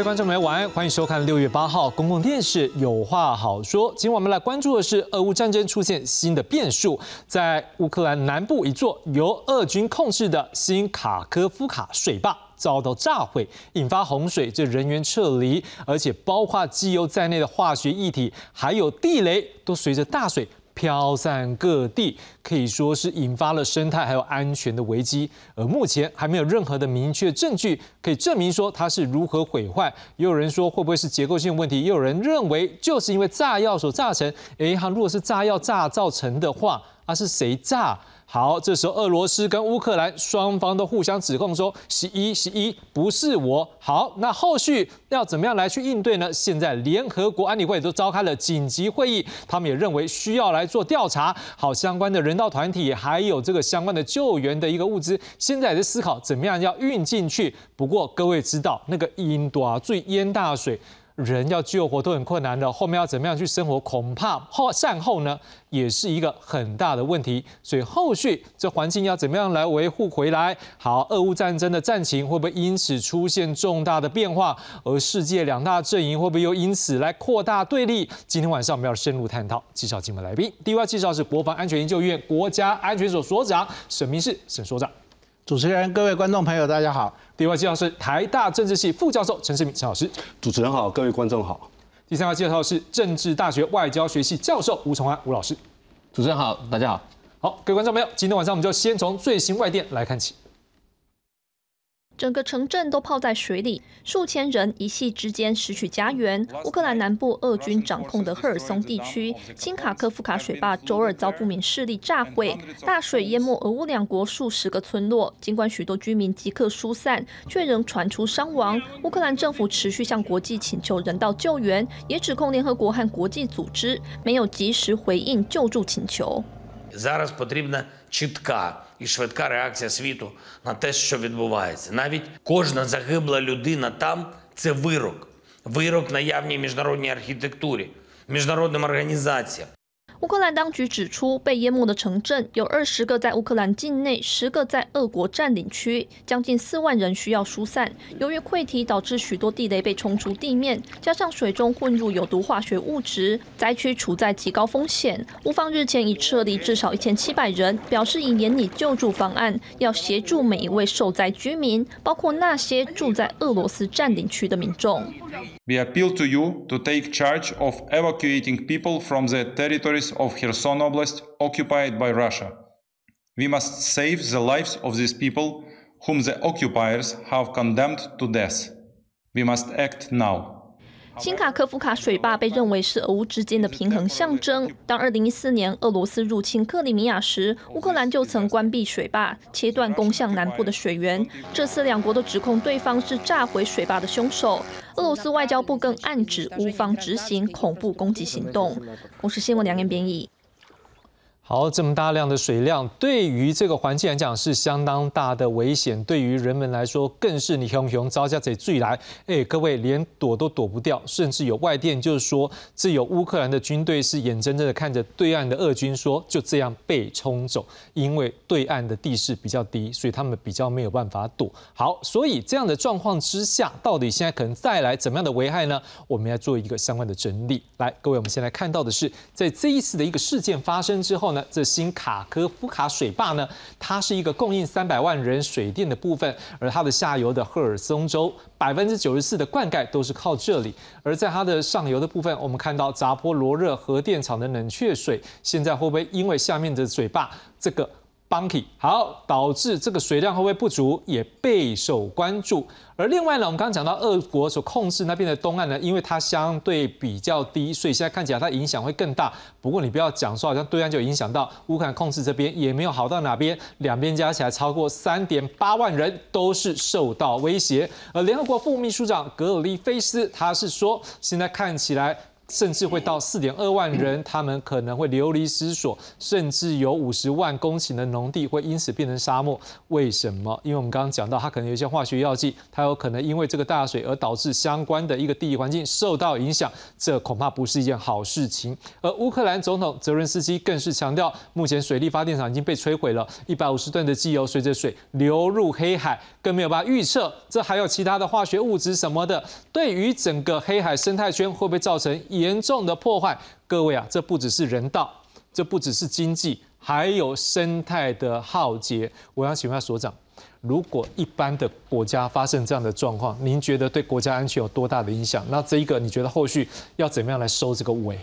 各位观众朋友，晚安，欢迎收看六月八号公共电视《有话好说》。今天我们来关注的是，俄乌战争出现新的变数，在乌克兰南部一座由俄军控制的新卡科夫卡水坝遭到炸毁，引发洪水，这人员撤离，而且包括机油在内的化学液体，还有地雷，都随着大水。飘散各地，可以说是引发了生态还有安全的危机。而目前还没有任何的明确证据可以证明说它是如何毁坏。也有人说会不会是结构性问题？也有人认为就是因为炸药所炸成。诶，它如果是炸药炸造成的话，那是谁炸？好，这时候俄罗斯跟乌克兰双方都互相指控说，十一十一不是我。好，那后续要怎么样来去应对呢？现在联合国安理会都召开了紧急会议，他们也认为需要来做调查。好，相关的人道团体还有这个相关的救援的一个物资，现在也在思考怎么样要运进去。不过各位知道，那个印度啊，最淹大水。人要救活都很困难的，后面要怎么样去生活，恐怕后善后呢，也是一个很大的问题。所以后续这环境要怎么样来维护回来？好，俄乌战争的战情会不会因此出现重大的变化？而世界两大阵营会不会又因此来扩大对立？今天晚上我们要深入探讨。介绍今晚来宾，第一位介绍是国防安全研究院国家安全所所长沈明世沈所长。主持人、各位观众朋友，大家好。第二位介绍是台大政治系副教授陈世敏陈老师。主持人好，各位观众好。第三位介绍是政治大学外交学系教授吴崇安吴老师。主持人好，大家好。好，各位观众朋友，今天晚上我们就先从最新外电来看起。整个城镇都泡在水里，数千人一夕之间失去家园。乌克兰南部俄军掌控的赫尔松地区，新卡科夫卡水坝周二遭不明势力炸毁，大水淹没俄乌两国数十个村落。尽管许多居民即刻疏散，却仍传出伤亡。乌克兰政府持续向国际请求人道救援，也指控联合国和国际组织没有及时回应救助请求。І швидка реакція світу на те, що відбувається. Навіть кожна загибла людина там це вирок, вирок наявній міжнародній архітектурі, міжнародним організаціям. 乌克兰当局指出，被淹没的城镇有二十个在乌克兰境内，十个在俄国占领区，将近四万人需要疏散。由于溃堤导致许多地雷被冲出地面，加上水中混入有毒化学物质，灾区处在极高风险。乌方日前已撤离至少一千七百人，表示已研拟救助方案，要协助每一位受灾居民，包括那些住在俄罗斯占领区的民众。We appeal to you to take charge of evacuating people from the territories of Kherson Oblast occupied by Russia. We must save the lives of these people whom the occupiers have condemned to death. We must act now. 新卡科夫卡水坝被认为是俄乌之间的平衡象征。当2014年俄罗斯入侵克里米亚时，乌克兰就曾关闭水坝，切断攻向南部的水源。这次两国都指控对方是炸毁水坝的凶手。俄罗斯外交部更暗指乌方执行恐怖攻击行动。公视新闻两言编译。好，这么大量的水量，对于这个环境来讲是相当大的危险，对于人们来说更是你熊熊招架贼最来。哎，各位连躲都躲不掉，甚至有外电就是说，这有乌克兰的军队是眼睁睁的看着对岸的俄军说就这样被冲走，因为对岸的地势比较低，所以他们比较没有办法躲。好，所以这样的状况之下，到底现在可能带来怎么样的危害呢？我们要做一个相关的整理。来，各位，我们先来看到的是，在这一次的一个事件发生之后呢。这新卡科夫卡水坝呢，它是一个供应三百万人水电的部分，而它的下游的赫尔松州百分之九十四的灌溉都是靠这里，而在它的上游的部分，我们看到扎波罗热核电厂的冷却水，现在会不会因为下面的水坝这个？Bunky 好，导致这个水量会不会不足，也备受关注。而另外呢，我们刚刚讲到俄国所控制那边的东岸呢，因为它相对比较低，所以现在看起来它影响会更大。不过你不要讲说好像对岸就影响到乌克兰控制这边，也没有好到哪边，两边加起来超过三点八万人都是受到威胁。而联合国副秘书长格尔利菲斯他是说，现在看起来。甚至会到四点二万人，他们可能会流离失所，甚至有五十万公顷的农地会因此变成沙漠。为什么？因为我们刚刚讲到，它可能有一些化学药剂，它有可能因为这个大水而导致相关的一个地理环境受到影响，这恐怕不是一件好事情。而乌克兰总统泽伦斯基更是强调，目前水力发电厂已经被摧毁了，一百五十吨的机油随着水流入黑海，更没有办法预测这还有其他的化学物质什么的，对于整个黑海生态圈会不会造成？严重的破坏，各位啊，这不只是人道，这不只是经济，还有生态的浩劫。我想请问下所长，如果一般的国家发生这样的状况，您觉得对国家安全有多大的影响？那这一个，你觉得后续要怎么样来收这个尾？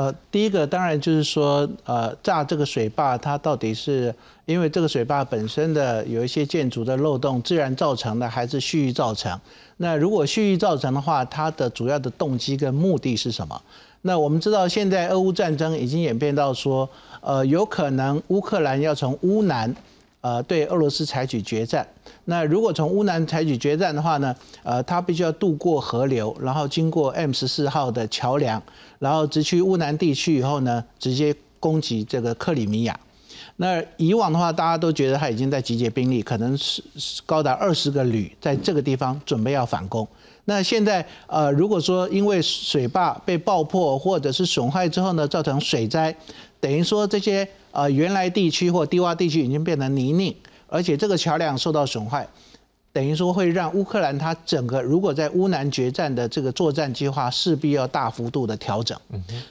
呃，第一个当然就是说，呃，炸这个水坝，它到底是因为这个水坝本身的有一些建筑的漏洞，自然造成的，还是蓄意造成？那如果蓄意造成的话，它的主要的动机跟目的是什么？那我们知道，现在俄乌战争已经演变到说，呃，有可能乌克兰要从乌南，呃，对俄罗斯采取决战。那如果从乌南采取决战的话呢，呃，它必须要渡过河流，然后经过 M 十四号的桥梁，然后直趋乌南地区以后呢，直接攻击这个克里米亚。那以往的话，大家都觉得他已经在集结兵力，可能是高达二十个旅在这个地方准备要反攻。那现在呃，如果说因为水坝被爆破或者是损坏之后呢，造成水灾，等于说这些呃原来地区或低洼地区已经变成泥泞，而且这个桥梁受到损坏。等于说会让乌克兰它整个如果在乌南决战的这个作战计划势必要大幅度的调整。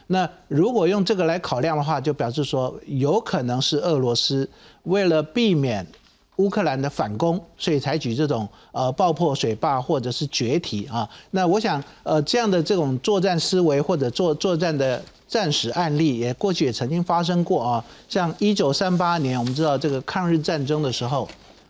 那如果用这个来考量的话，就表示说有可能是俄罗斯为了避免乌克兰的反攻，所以采取这种呃爆破水坝或者是决堤啊。那我想呃这样的这种作战思维或者作作战的战史案例，也过去也曾经发生过啊。像一九三八年，我们知道这个抗日战争的时候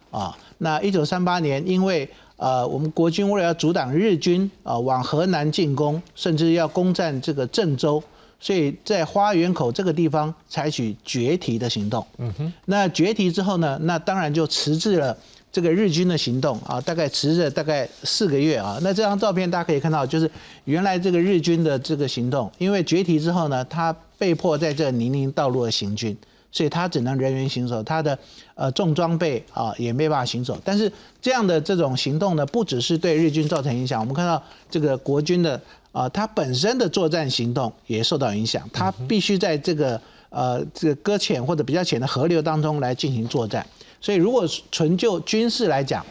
啊。那一九三八年，因为呃，我们国军为了要阻挡日军啊往河南进攻，甚至要攻占这个郑州，所以在花园口这个地方采取决堤的行动。嗯哼。那决堤之后呢，那当然就迟滞了这个日军的行动啊，大概持着大概四个月啊。那这张照片大家可以看到，就是原来这个日军的这个行动，因为决堤之后呢，他被迫在这泥泞道路的行军。所以他只能人员行走，他的呃重装备啊也没办法行走。但是这样的这种行动呢，不只是对日军造成影响，我们看到这个国军的啊，他本身的作战行动也受到影响。他必须在这个呃这个搁浅或者比较浅的河流当中来进行作战。所以如果纯就军事来讲，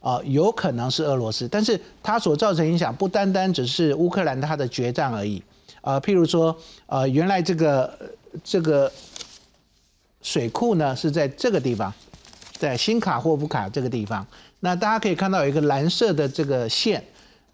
啊，有可能是俄罗斯，但是它所造成影响不单单只是乌克兰它的决战而已。啊，譬如说，呃，原来这个这个。水库呢是在这个地方，在新卡霍夫卡这个地方。那大家可以看到有一个蓝色的这个线，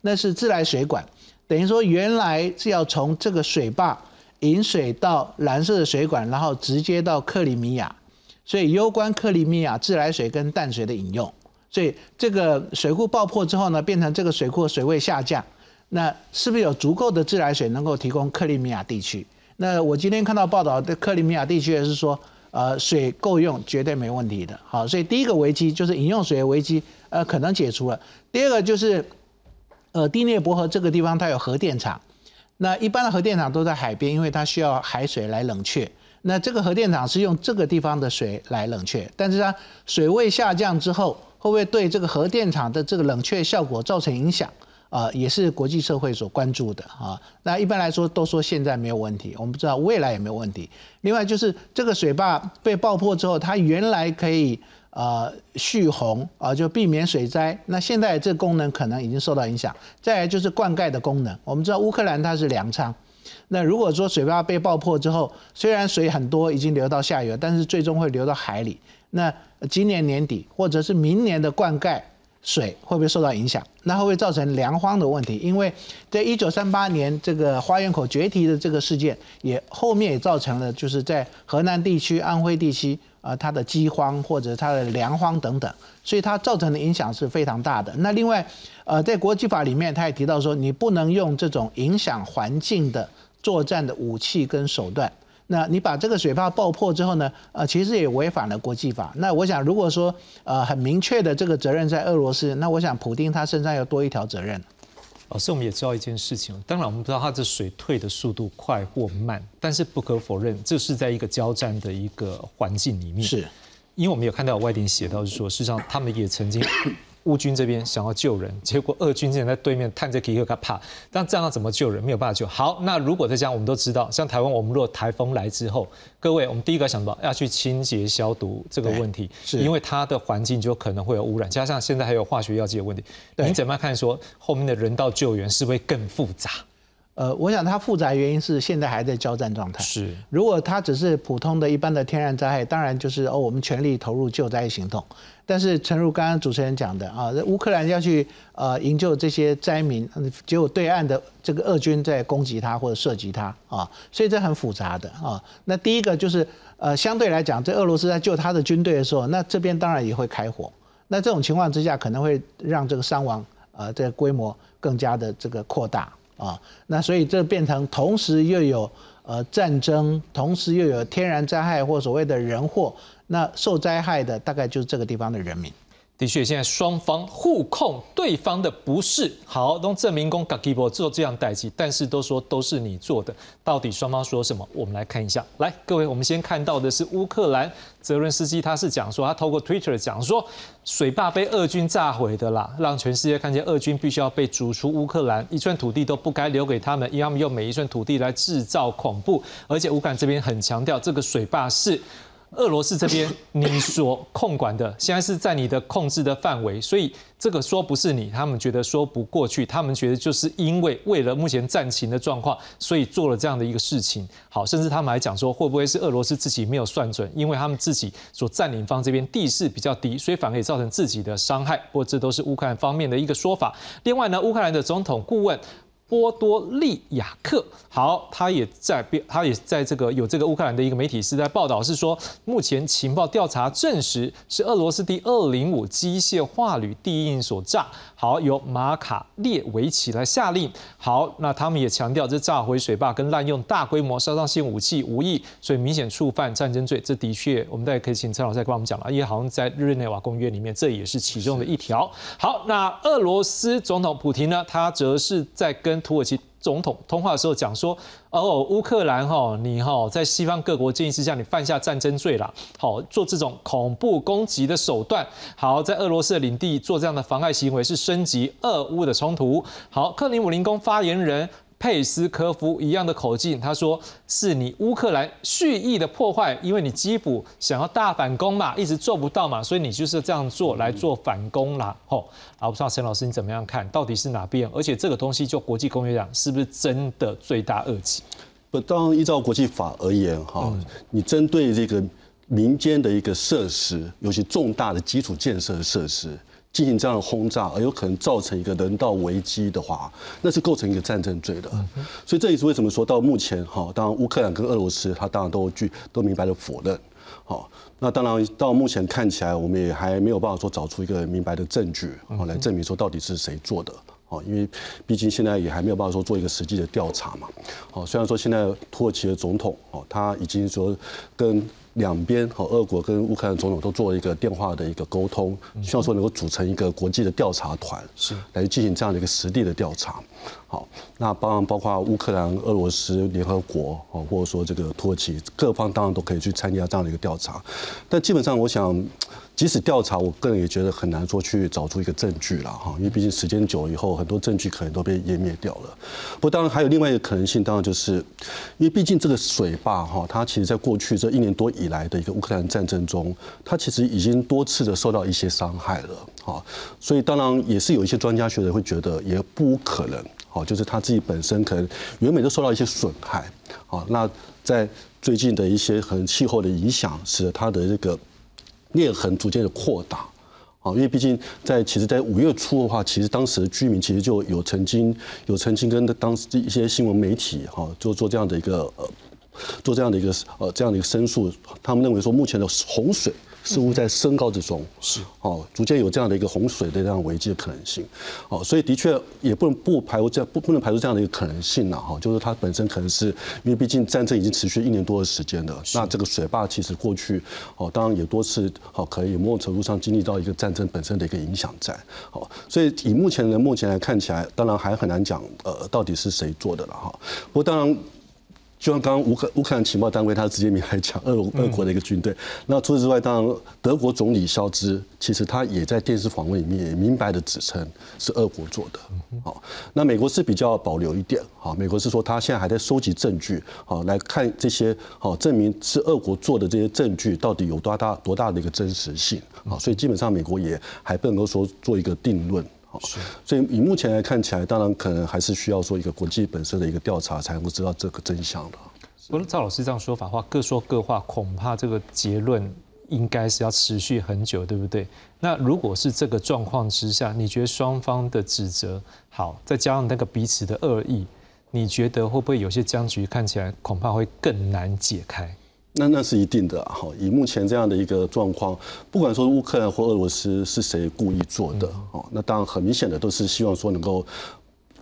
那是自来水管。等于说原来是要从这个水坝引水到蓝色的水管，然后直接到克里米亚。所以攸关克里米亚自来水跟淡水的饮用。所以这个水库爆破之后呢，变成这个水库水位下降，那是不是有足够的自来水能够提供克里米亚地区？那我今天看到报道的克里米亚地区也是说。呃，水够用，绝对没问题的。好，所以第一个危机就是饮用水的危机，呃，可能解除了。第二个就是，呃，第聂伯河这个地方它有核电厂，那一般的核电厂都在海边，因为它需要海水来冷却。那这个核电厂是用这个地方的水来冷却，但是它水位下降之后，会不会对这个核电厂的这个冷却效果造成影响？啊，也是国际社会所关注的啊。那一般来说都说现在没有问题，我们不知道未来有没有问题。另外就是这个水坝被爆破之后，它原来可以呃蓄洪啊，就避免水灾。那现在这功能可能已经受到影响。再来就是灌溉的功能，我们知道乌克兰它是粮仓，那如果说水坝被爆破之后，虽然水很多已经流到下游，但是最终会流到海里。那今年年底或者是明年的灌溉。水会不会受到影响？那会不会造成粮荒的问题？因为在一九三八年这个花园口决堤的这个事件，也后面也造成了就是在河南地区、安徽地区啊，它的饥荒或者它的粮荒等等，所以它造成的影响是非常大的。那另外，呃，在国际法里面，他也提到说，你不能用这种影响环境的作战的武器跟手段。那你把这个水坝爆破之后呢？呃，其实也违反了国际法。那我想，如果说呃很明确的这个责任在俄罗斯，那我想普京他身上要多一条责任。老师，我们也知道一件事情，当然我们不知道它这水退的速度快或慢，但是不可否认，这是在一个交战的一个环境里面。是，因为我们有看到外电写到，是说事实上他们也曾经。乌军这边想要救人，结果俄军竟然在对面探着皮克卡帕，但这样要怎么救人？没有办法救。好，那如果再这样，我们都知道，像台湾，我们如果台风来之后，各位，我们第一个想到要去清洁消毒这个问题，是因为它的环境就可能会有污染，加上现在还有化学药剂的问题。你怎么看？说后面的人道救援是不是更复杂？呃，我想它复杂原因是现在还在交战状态。是，如果它只是普通的一般的天然灾害，当然就是哦，我们全力投入救灾行动。但是，诚如刚刚主持人讲的啊，乌克兰要去呃营救这些灾民，结果对岸的这个俄军在攻击他或者射击他啊，所以这很复杂的啊。那第一个就是呃，相对来讲，这俄罗斯在救他的军队的时候，那这边当然也会开火。那这种情况之下，可能会让这个伤亡呃这个规模更加的这个扩大。啊，那所以这变成同时又有呃战争，同时又有天然灾害或所谓的人祸，那受灾害的大概就是这个地方的人民。的确，现在双方互控对方的不是，好都证明公 Gagibo 做这样代际，但是都说都是你做的，到底双方说什么？我们来看一下。来，各位，我们先看到的是乌克兰泽伦斯基，他是讲说，他透过 Twitter 讲说，水坝被俄军炸毁的啦，让全世界看见俄军必须要被逐出乌克兰，一寸土地都不该留给他们，因为他们用每一寸土地来制造恐怖，而且乌克兰这边很强调这个水坝是。俄罗斯这边你所控管的，现在是在你的控制的范围，所以这个说不是你，他们觉得说不过去，他们觉得就是因为为了目前战情的状况，所以做了这样的一个事情。好，甚至他们还讲说，会不会是俄罗斯自己没有算准，因为他们自己所占领方这边地势比较低，所以反而也造成自己的伤害。不过这都是乌克兰方面的一个说法。另外呢，乌克兰的总统顾问。波多利亚克，好，他也在他也在这个有这个乌克兰的一个媒体是在报道，是说目前情报调查证实是俄罗斯第二零五机械化旅地印所炸，好，由马卡列维奇来下令，好，那他们也强调这炸毁水坝跟滥用大规模杀伤性武器无异，所以明显触犯战争罪，这的确我们大家可以请陈老师再跟我们讲了，因为好像在日内瓦公约里面这也是其中的一条。好，那俄罗斯总统普京呢，他则是在跟跟土耳其总统通话的时候讲说，哦，乌克兰哈，你哈在西方各国建议之下，你犯下战争罪了，好做这种恐怖攻击的手段，好在俄罗斯的领地做这样的妨碍行为，是升级俄乌的冲突。好，克林姆林宫发言人。佩斯科夫一样的口径，他说是你乌克兰蓄意的破坏，因为你基辅想要大反攻嘛，一直做不到嘛，所以你就是这样做来做反攻啦。吼，啊，不知道陈老师你怎么样看？到底是哪边？而且这个东西就国际公约讲，是不是真的罪大恶极？不，当然依照国际法而言，哈，你针对这个民间的一个设施，尤其重大的基础建设设施。进行这样的轰炸，而有可能造成一个人道危机的话，那是构成一个战争罪的。所以这也是为什么说到目前哈，当然乌克兰跟俄罗斯他当然都具都明白的否认。好，那当然到目前看起来，我们也还没有办法说找出一个明白的证据，好来证明说到底是谁做的。好，因为毕竟现在也还没有办法说做一个实际的调查嘛。好，虽然说现在土耳其的总统哦，他已经说跟。两边和俄国跟乌克兰总统都做了一个电话的一个沟通，希望说能够组成一个国际的调查团，是来进行这样的一个实地的调查。好，那当然包括乌克兰、俄罗斯、联合国哦，或者说这个土耳其各方当然都可以去参加这样的一个调查。但基本上，我想。即使调查，我个人也觉得很难说去找出一个证据了哈，因为毕竟时间久了以后，很多证据可能都被湮灭掉了。不过，当然还有另外一个可能性，当然就是因为毕竟这个水坝哈，它其实在过去这一年多以来的一个乌克兰战争中，它其实已经多次的受到一些伤害了哈，所以当然也是有一些专家学者会觉得也不可能，哈，就是他自己本身可能原本就受到一些损害，好，那在最近的一些很气候的影响，使得它的这个。裂痕逐渐的扩大，啊，因为毕竟在其实，在五月初的话，其实当时的居民其实就有曾经有曾经跟当时的一些新闻媒体哈，就做这样的一个呃，做这样的一个呃这样的一个申诉，他们认为说目前的洪水似乎在升高之中，是。哦，逐渐有这样的一个洪水的这样危机的可能性，哦，所以的确也不能不排除这样不不能排除这样的一个可能性了哈，就是它本身可能是因为毕竟战争已经持续一年多的时间了，那这个水坝其实过去哦，当然也多次哦可以某种程度上经历到一个战争本身的一个影响在，哦，所以以目前的目前来看起来，当然还很难讲呃到底是谁做的了哈，不过当然。就像刚刚乌克乌克兰情报单位，他直接明来讲，俄俄国的一个军队。那除此之外，当然德国总理肖兹，其实他也在电视访问里面也明白的指称是俄国做的。好，那美国是比较保留一点。好，美国是说他现在还在收集证据，好来看这些好证明是俄国做的这些证据到底有多大多大的一个真实性。好，所以基本上美国也还不能够说做一个定论。是，所以以目前来看起来，当然可能还是需要做一个国际本身的一个调查，才能够知道这个真相的。不过赵老师这样说法话，各说各话，恐怕这个结论应该是要持续很久，对不对？那如果是这个状况之下，你觉得双方的指责好，再加上那个彼此的恶意，你觉得会不会有些僵局看起来恐怕会更难解开？那那是一定的哈，以目前这样的一个状况，不管说乌克兰或俄罗斯是谁故意做的哦，那当然很明显的都是希望说能够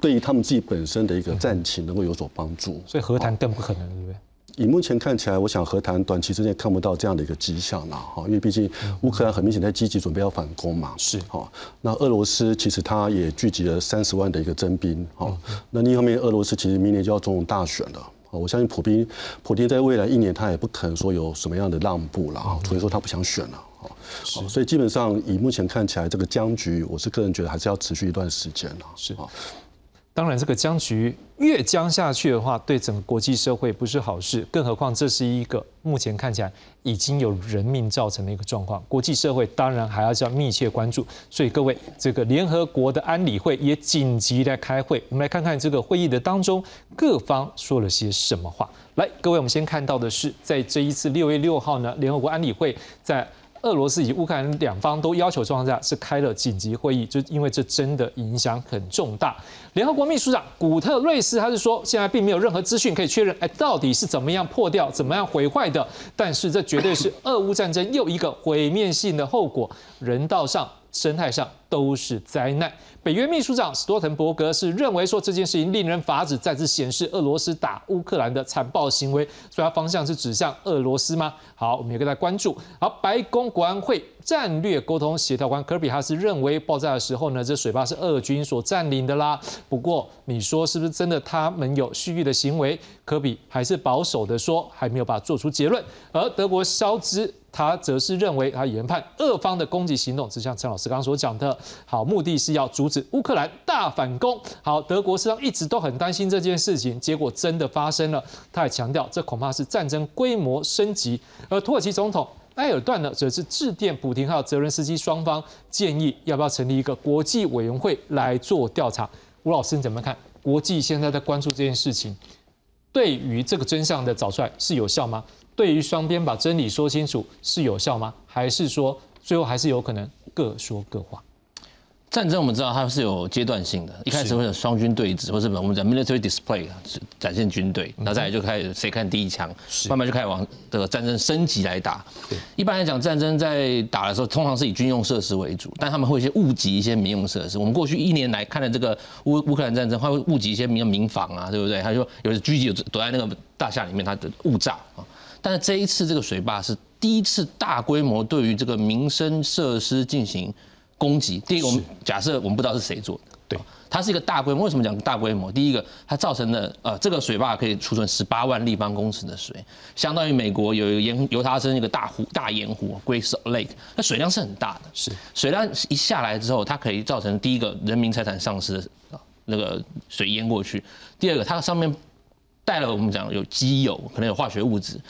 对于他们自己本身的一个战情能够有所帮助，所以和谈更不可能，对不对？以目前看起来，我想和谈短期之内看不到这样的一个迹象了哈，因为毕竟乌克兰很明显在积极准备要反攻嘛，是哈。那俄罗斯其实他也聚集了三十万的一个征兵哈，那另一方面，俄罗斯其实明年就要总统大选了。我相信普京，普京在未来一年他也不可能说有什么样的让步了，所以说他不想选了，好，所以基本上以目前看起来这个僵局，我是个人觉得还是要持续一段时间了，是啊。当然，这个僵局越僵下去的话，对整个国际社会不是好事。更何况，这是一个目前看起来已经有人命造成的一个状况，国际社会当然还要要密切关注。所以，各位，这个联合国的安理会也紧急来开会。我们来看看这个会议的当中，各方说了些什么话。来，各位，我们先看到的是，在这一次六月六号呢，联合国安理会在。俄罗斯以及乌克兰两方都要求状况下是开了紧急会议，就因为这真的影响很重大。联合国秘书长古特瑞斯他是说，现在并没有任何资讯可以确认，哎，到底是怎么样破掉、怎么样毁坏的。但是这绝对是俄乌战争又一个毁灭性的后果，人道上、生态上都是灾难。北约秘书长斯多滕伯格是认为说这件事情令人发指，再次显示俄罗斯打乌克兰的残暴行为，所以它方向是指向俄罗斯吗？好，我们也跟大家关注。好，白宫国安会战略沟通协调官科比他是认为爆炸的时候呢，这水坝是俄军所占领的啦。不过你说是不是真的他们有蓄意的行为？科比还是保守的说还没有办法做出结论。而德国肖兹。他则是认为，他研判俄方的攻击行动，就像陈老师刚刚所讲的，好，目的是要阻止乌克兰大反攻。好，德国实际上一直都很担心这件事情，结果真的发生了。他也强调，这恐怕是战争规模升级。而土耳其总统埃尔段呢，则是致电普廷还有泽连斯基双方，建议要不要成立一个国际委员会来做调查。吴老师你怎么看？国际现在在关注这件事情，对于这个真相的找出来是有效吗？对于双边把真理说清楚是有效吗？还是说最后还是有可能各说各话？战争我们知道它是有阶段性的，一开始会有双军对峙，或是我们讲 military display 展现军队，然后再来就开始谁看第一枪，慢慢就开始往这个战争升级来打。一般来讲，战争在打的时候，通常是以军用设施为主，但他们会一些误击一些民用设施。我们过去一年来看的这个乌乌克兰战争，它会误击一些民民房啊，对不对？他说有的狙击有躲在那个大厦里面，它的误炸啊。但是这一次这个水坝是第一次大规模对于这个民生设施进行。攻击。第一个，我们假设我们不知道是谁做的，对，它是一个大规模。为什么讲大规模？第一个，它造成的呃，这个水坝可以储存十八万立方公尺的水，相当于美国有一个盐犹他州一个大湖大盐湖 Great Salt Lake，那水量是很大的。是水量一下来之后，它可以造成第一个人民财产丧失的那个水淹过去。第二个，它上面带了我们讲有机油，可能有化学物质，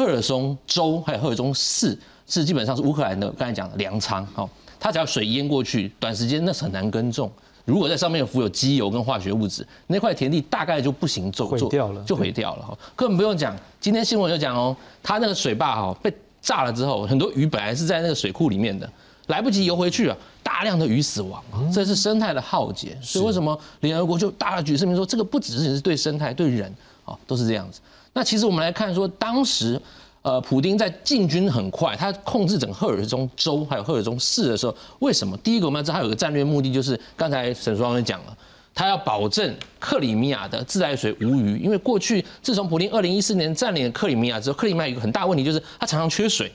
赫尔松州还有赫尔松市是基本上是乌克兰的刚才讲的粮仓，好。它只要水淹过去，短时间那是很难耕种。如果在上面有浮有机油跟化学物质，那块田地大概就不行种，毁掉了，就毁掉了哈。根本不用讲，今天新闻就讲哦，它那个水坝哈被炸了之后，很多鱼本来是在那个水库里面的，来不及游回去啊，大量的鱼死亡，这是生态的浩劫。所以为什么联合国就大举声明说，这个不只是是对生态，对人啊都是这样子。那其实我们来看说，当时呃，普丁在进军很快，他控制整个赫尔松州还有赫尔松市的时候，为什么？第一个我们要知道他有个战略目的，就是刚才沈双也讲了，他要保证克里米亚的自来水无虞，因为过去自从普丁二零一四年占领了克里米亚之后，克里米亚有一个很大问题就是它常常缺水。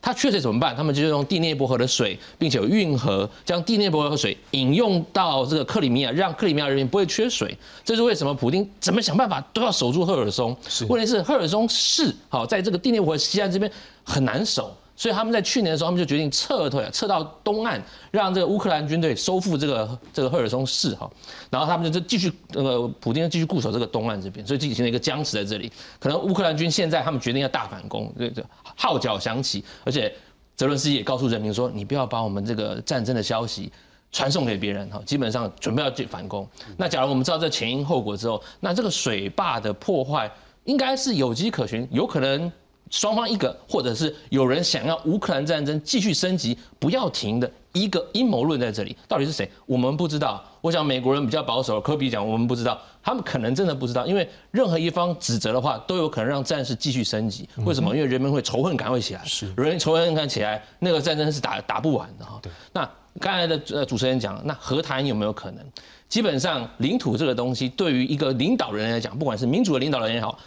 它缺水怎么办？他们就用地内薄河的水，并且有运河将地内薄河水引用到这个克里米亚，让克里米亚人民不会缺水。这是为什么？普京怎么想办法都要守住赫尔松。问题是赫尔松市好，在这个地内薄河西岸这边很难守。所以他们在去年的时候，他们就决定撤退，撤到东岸，让这个乌克兰军队收复这个这个赫尔松市哈。然后他们就继续那个普京继续固守这个东岸这边，所以进行了一个僵持在这里。可能乌克兰军现在他们决定要大反攻，对这，号角响起，而且泽伦斯基也告诉人民说，你不要把我们这个战争的消息传送给别人哈，基本上准备要去反攻。那假如我们知道这前因后果之后，那这个水坝的破坏应该是有迹可循，有可能。双方一个，或者是有人想要乌克兰战争继续升级不要停的一个阴谋论在这里，到底是谁？我们不知道。我想美国人比较保守，科比讲我们不知道，他们可能真的不知道，因为任何一方指责的话，都有可能让战事继续升级。为什么？因为人们会仇恨感会起来，是人仇恨感起来，那个战争是打打不完的哈。那刚才的呃主持人讲，那和谈有没有可能？基本上领土这个东西，对于一个领导人来讲，不管是民主的领导人也好。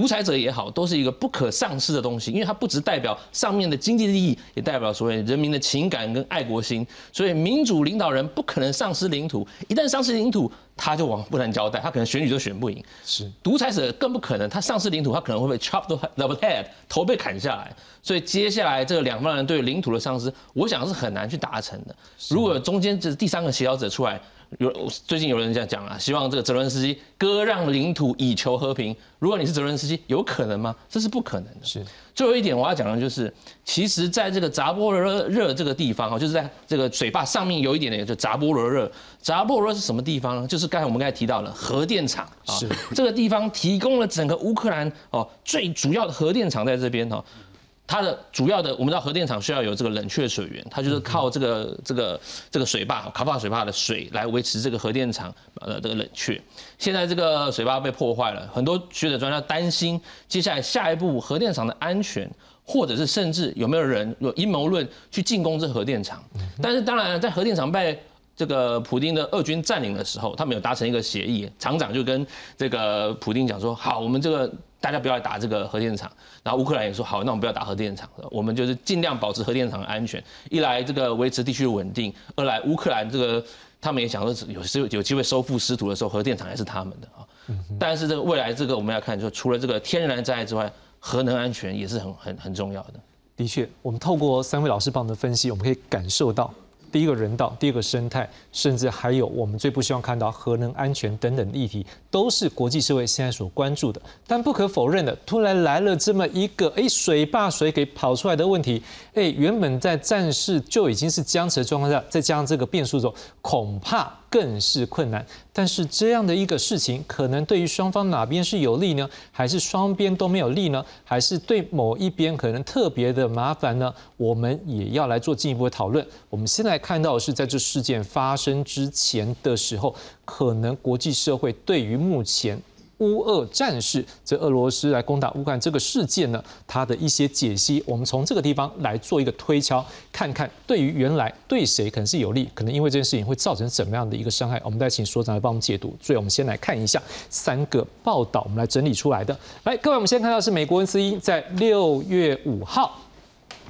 独裁者也好，都是一个不可丧失的东西，因为它不只代表上面的经济利益，也代表所谓人民的情感跟爱国心。所以民主领导人不可能丧失领土，一旦丧失领土，他就往不能交代，他可能选举都选不赢。是独裁者更不可能，他丧失领土，他可能会被 chop the head，头被砍下来。所以接下来这个两方人对领土的丧失，我想是很难去达成的。如果中间这第三个协调者出来。有最近有人这样讲啊，希望这个泽伦斯基割让领土以求和平。如果你是泽伦斯基，有可能吗？这是不可能的。是最后一点我要讲的就是，其实在这个扎波罗热这个地方哈，就是在这个水坝上面有一点点，就扎波罗热。扎波罗热是什么地方呢？就是刚才我们刚才提到了核电厂啊，这个地方提供了整个乌克兰哦最主要的核电厂在这边哈。它的主要的，我们知道核电厂需要有这个冷却水源，它就是靠这个这个这个水坝卡帕水坝的水来维持这个核电厂呃这个冷却。现在这个水坝被破坏了，很多学者专家担心接下来下一步核电厂的安全，或者是甚至有没有人有阴谋论去进攻这核电厂。但是当然，在核电厂被这个普丁的俄军占领的时候，他们有达成一个协议，厂长就跟这个普丁讲说：好，我们这个。大家不要来打这个核电厂，然后乌克兰也说好，那我们不要打核电厂，我们就是尽量保持核电厂的安全。一来这个维持地区的稳定，二来乌克兰这个他们也想说有时有机会收复失土的时候，核电厂还是他们的啊。但是这个未来这个我们要看，就除了这个天然灾害之外，核能安全也是很很很重要的。的确，我们透过三位老师帮我们的分析，我们可以感受到。第一个人道，第二个生态，甚至还有我们最不希望看到核能安全等等议题，都是国际社会现在所关注的。但不可否认的，突然来了这么一个哎水把水给跑出来的问题，哎原本在战事就已经是僵持的状况下，再加上这个变数中，恐怕。更是困难，但是这样的一个事情，可能对于双方哪边是有利呢？还是双边都没有利呢？还是对某一边可能特别的麻烦呢？我们也要来做进一步的讨论。我们现在看到的是，在这事件发生之前的时候，可能国际社会对于目前。乌俄战事，这俄罗斯来攻打乌克兰这个事件呢，它的一些解析，我们从这个地方来做一个推敲，看看对于原来对谁可能是有利，可能因为这件事情会造成怎么样的一个伤害，我们再请所长来帮我们解读。所以我们先来看一下三个报道，我们来整理出来的。来，各位，我们先看到是美国恩斯因在六月五号。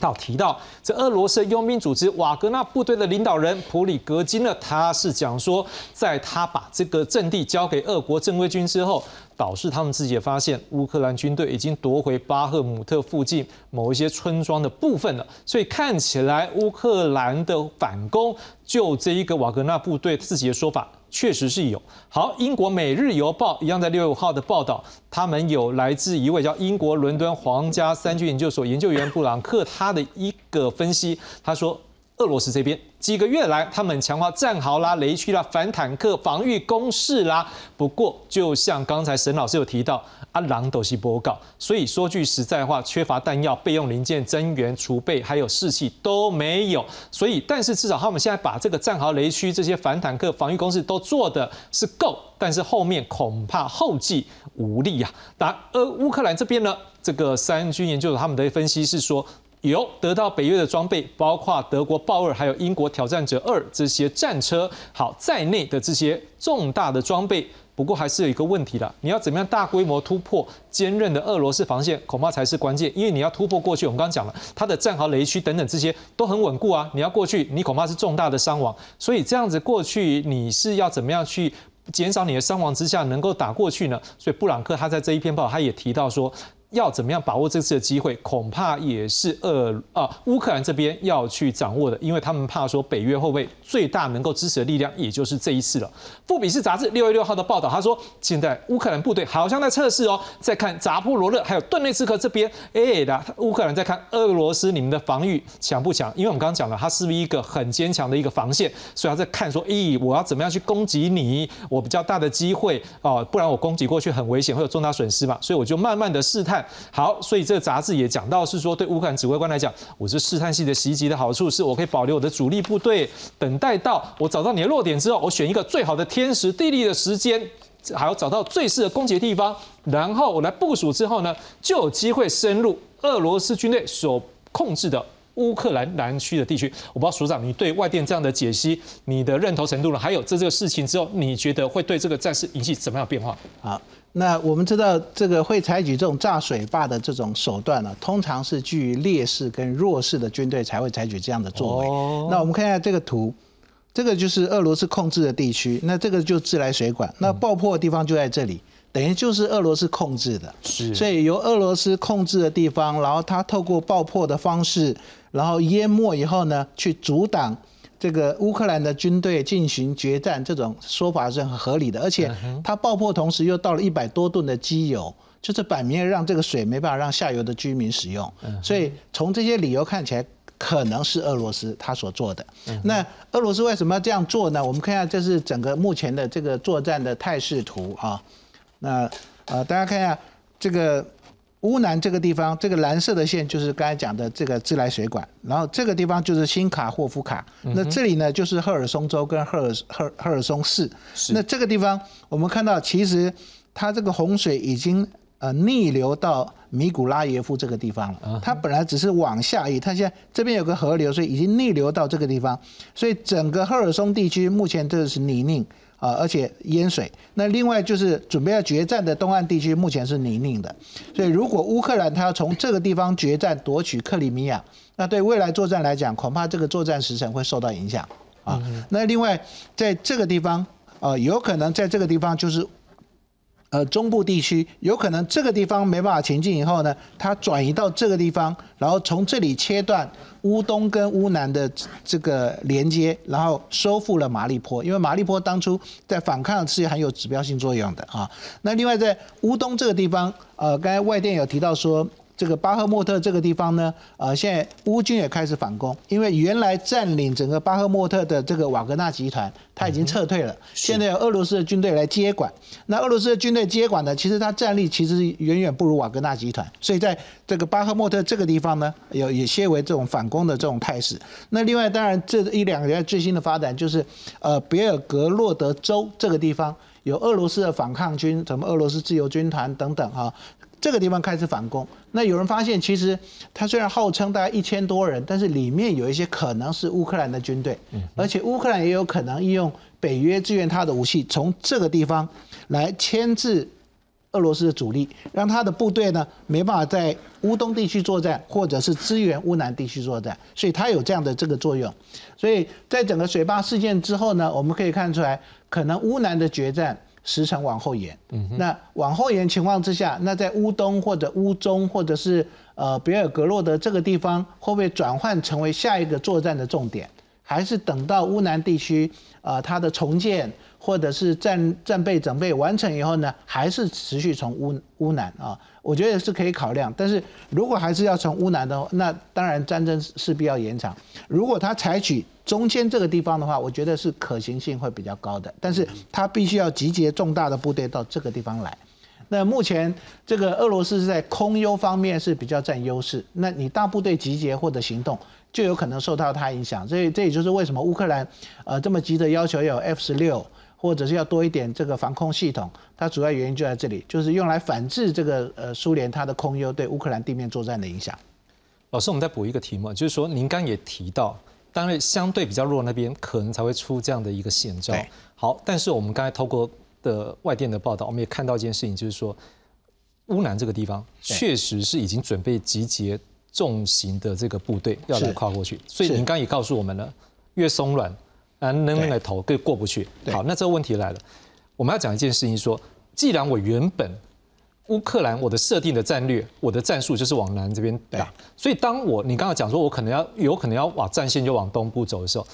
到提到这俄罗斯佣兵组织瓦格纳部队的领导人普里格金呢，他是讲说，在他把这个阵地交给俄国正规军之后，导致他们自己也发现乌克兰军队已经夺回巴赫姆特附近某一些村庄的部分了，所以看起来乌克兰的反攻，就这一个瓦格纳部队自己的说法。确实是有。好，英国《每日邮报》一样在六月五号的报道，他们有来自一位叫英国伦敦皇家三军研究所研究员布朗克他的一个分析。他说，俄罗斯这边几个月来，他们强化战壕啦、雷区啦、反坦克防御工事啦。不过，就像刚才沈老师有提到，阿狼都是波告，所以说句实在话，缺乏弹药、备用零件、增援储备还有士气都没有。所以，但是至少他们现在把这个战壕、雷区这些反坦克防御工事都做的是够，但是后面恐怕后继无力啊。那而乌克兰这边呢，这个三军研究所他们的分析是说。有得到北约的装备，包括德国豹二还有英国挑战者二这些战车，好在内的这些重大的装备。不过还是有一个问题的，你要怎么样大规模突破坚韧的俄罗斯防线，恐怕才是关键。因为你要突破过去，我们刚刚讲了，它的战壕、雷区等等这些都很稳固啊。你要过去，你恐怕是重大的伤亡。所以这样子过去，你是要怎么样去减少你的伤亡之下，能够打过去呢？所以布朗克他在这一篇报，他也提到说。要怎么样把握这次的机会，恐怕也是俄啊乌克兰这边要去掌握的，因为他们怕说北约会不会最大能够支持的力量，也就是这一次了。富比士杂志六月六号的报道，他说现在乌克兰部队好像在测试哦，在看扎波罗热还有顿内茨克这边，哎的乌克兰在看俄罗斯你们的防御强不强？因为我们刚刚讲了，它是不是一个很坚强的一个防线，所以他在看说，咦，我要怎么样去攻击你？我比较大的机会哦，不然我攻击过去很危险，会有重大损失嘛，所以我就慢慢的试探。好，所以这个杂志也讲到，是说对乌克兰指挥官来讲，我是试探性的袭击的好处，是我可以保留我的主力部队，等待到我找到你的弱点之后，我选一个最好的天时地利的时间，还要找到最适合攻击的地方，然后我来部署之后呢，就有机会深入俄罗斯军队所控制的乌克兰南区的地区。我不知道署长，你对外电这样的解析，你的认同程度呢？还有这这个事情之后，你觉得会对这个战事引起怎么样的变化？好。那我们知道，这个会采取这种炸水坝的这种手段呢，通常是基于劣势跟弱势的军队才会采取这样的作为。那我们看一下这个图，这个就是俄罗斯控制的地区，那这个就自来水管，那爆破的地方就在这里，等于就是俄罗斯控制的。是，所以由俄罗斯控制的地方，然后它透过爆破的方式，然后淹没以后呢，去阻挡。这个乌克兰的军队进行决战，这种说法是很合理的，而且它爆破同时又到了一百多吨的机油，就是摆明让这个水没办法让下游的居民使用，所以从这些理由看起来，可能是俄罗斯他所做的。那俄罗斯为什么要这样做呢？我们看一下，这是整个目前的这个作战的态势图啊。那呃，大家看一下这个。乌南这个地方，这个蓝色的线就是刚才讲的这个自来水管，然后这个地方就是新卡霍夫卡，那这里呢就是赫尔松州跟赫尔赫赫尔松市。那这个地方我们看到，其实它这个洪水已经呃逆流到米古拉耶夫这个地方了。它本来只是往下移，它现在这边有个河流，所以已经逆流到这个地方，所以整个赫尔松地区目前这是泥泞。啊，而且淹水。那另外就是准备要决战的东岸地区，目前是泥泞的。所以如果乌克兰他要从这个地方决战夺取克里米亚，那对未来作战来讲，恐怕这个作战时程会受到影响。啊，那另外在这个地方，呃，有可能在这个地方就是。呃，中部地区有可能这个地方没办法前进以后呢，它转移到这个地方，然后从这里切断乌东跟乌南的这个连接，然后收复了马利坡。因为马利坡当初在反抗是很有指标性作用的啊。那另外在乌东这个地方，呃，刚才外电有提到说。这个巴赫莫特这个地方呢，呃，现在乌军也开始反攻，因为原来占领整个巴赫莫特的这个瓦格纳集团，他已经撤退了，现在有俄罗斯的军队来接管。那俄罗斯的军队接管呢，其实他战力其实远远不如瓦格纳集团，所以在这个巴赫莫特这个地方呢，有有些为这种反攻的这种态势。那另外，当然这一两个月最新的发展就是，呃，别尔格洛德州这个地方有俄罗斯的反抗军，什么俄罗斯自由军团等等哈。这个地方开始反攻，那有人发现，其实他虽然号称大概一千多人，但是里面有一些可能是乌克兰的军队，而且乌克兰也有可能利用北约支援他的武器，从这个地方来牵制俄罗斯的主力，让他的部队呢没办法在乌东地区作战，或者是支援乌南地区作战，所以他有这样的这个作用。所以在整个水坝事件之后呢，我们可以看出来，可能乌南的决战。时程往后延，那往后延情况之下，那在乌东或者乌中或者是呃别尔格洛德这个地方，会不会转换成为下一个作战的重点？还是等到乌南地区啊它的重建或者是战战备准备完成以后呢，还是持续从乌乌南啊？我觉得是可以考量。但是如果还是要从乌南的话，那当然战争势必要延长。如果他采取中间这个地方的话，我觉得是可行性会比较高的。但是他必须要集结重大的部队到这个地方来。那目前这个俄罗斯是在空优方面是比较占优势，那你大部队集结或者行动就有可能受到它影响，所以这也就是为什么乌克兰呃这么急着要求要有 F 十六，或者是要多一点这个防空系统，它主要原因就在这里，就是用来反制这个呃苏联它的空优对乌克兰地面作战的影响。老师，我们再补一个题目，就是说您刚也提到，当然相对比较弱那边可能才会出这样的一个险招。好，但是我们刚才透过。的外电的报道，我们也看到一件事情，就是说乌南这个地方确实是已经准备集结重型的这个部队要来跨过去。所以您刚也告诉我们了，越松软啊，能那个头更过不去。好，那这个问题来了，我们要讲一件事情，说既然我原本乌克兰我的设定的战略，我的战术就是往南这边打，所以当我你刚刚讲说我可能要有可能要往战线就往东部走的时候。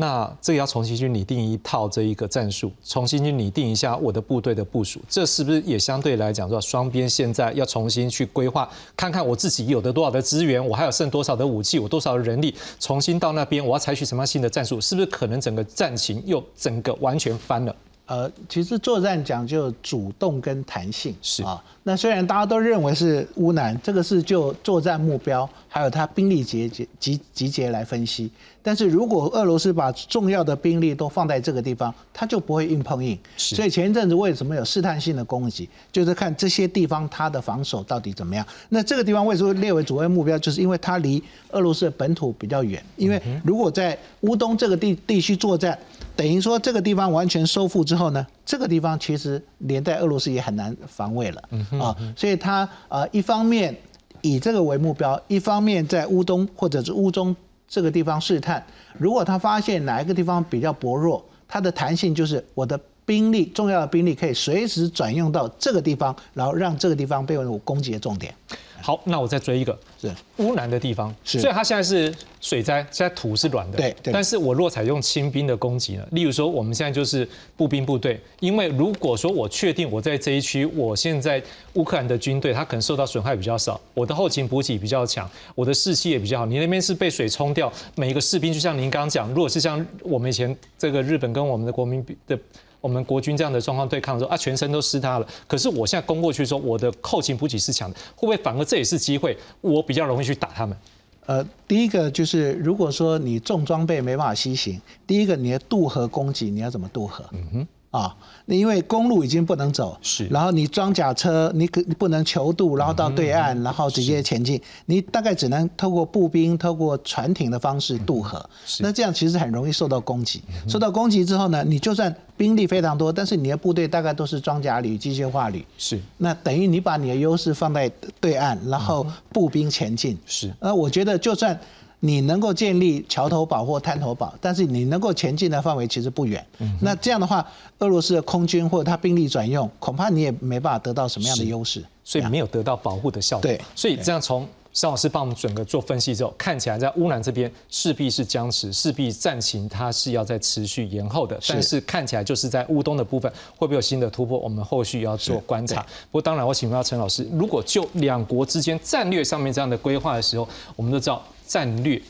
那这个要重新去拟定一套这一个战术，重新去拟定一下我的部队的部署，这是不是也相对来讲说双边现在要重新去规划，看看我自己有的多少的资源，我还有剩多少的武器，我多少的人力，重新到那边我要采取什么样新的战术，是不是可能整个战情又整个完全翻了？呃，其实作战讲究主动跟弹性是啊。那虽然大家都认为是乌南，这个是就作战目标还有他兵力集结集集结来分析。但是如果俄罗斯把重要的兵力都放在这个地方，他就不会硬碰硬。所以前一阵子为什么有试探性的攻击，就是看这些地方它的防守到底怎么样。那这个地方为什么列为主要目标，就是因为它离俄罗斯的本土比较远。因为如果在乌东这个地地区作战，等于说这个地方完全收复之后呢，这个地方其实连带俄罗斯也很难防卫了啊，所以他呃一方面以这个为目标，一方面在乌东或者是乌中这个地方试探，如果他发现哪一个地方比较薄弱，它的弹性就是我的兵力重要的兵力可以随时转用到这个地方，然后让这个地方被我攻击的重点。好，那我再追一个，是乌南的地方，所以它现在是水灾，现在土是软的，对，但是我若采用轻兵的攻击呢？例如说，我们现在就是步兵部队，因为如果说我确定我在这一区，我现在乌克兰的军队它可能受到损害比较少，我的后勤补给比较强，我的士气也比较好。你那边是被水冲掉，每一个士兵就像您刚刚讲，如果是像我们以前这个日本跟我们的国民的。我们国军这样的状况对抗的时候啊，全身都湿塌了。可是我现在攻过去的时候，我的后勤补给是强的，会不会反而这也是机会？我比较容易去打他们。呃，第一个就是如果说你重装备没办法西行，第一个你的渡河攻击你要怎么渡河？嗯哼。啊，那因为公路已经不能走，是，然后你装甲车你可不能求渡，然后到对岸，然后直接前进，你大概只能透过步兵、透过船艇的方式渡河。那这样其实很容易受到攻击。受到攻击之后呢，你就算兵力非常多，但是你的部队大概都是装甲旅、机械化旅，是。那等于你把你的优势放在对岸，然后步兵前进。是。那，我觉得就算。你能够建立桥头堡或滩头堡，但是你能够前进的范围其实不远。那这样的话，俄罗斯的空军或者他兵力转用，恐怕你也没办法得到什么样的优势。所以没有得到保护的效果。对，所以这样从邵老师帮我们整个做分析之后，看起来在乌兰这边势必是僵持，势必战情它是要在持续延后的。但是看起来就是在乌东的部分会不会有新的突破，我们后续要做观察。不过当然，我请问到陈老师，如果就两国之间战略上面这样的规划的时候，我们都知道。战略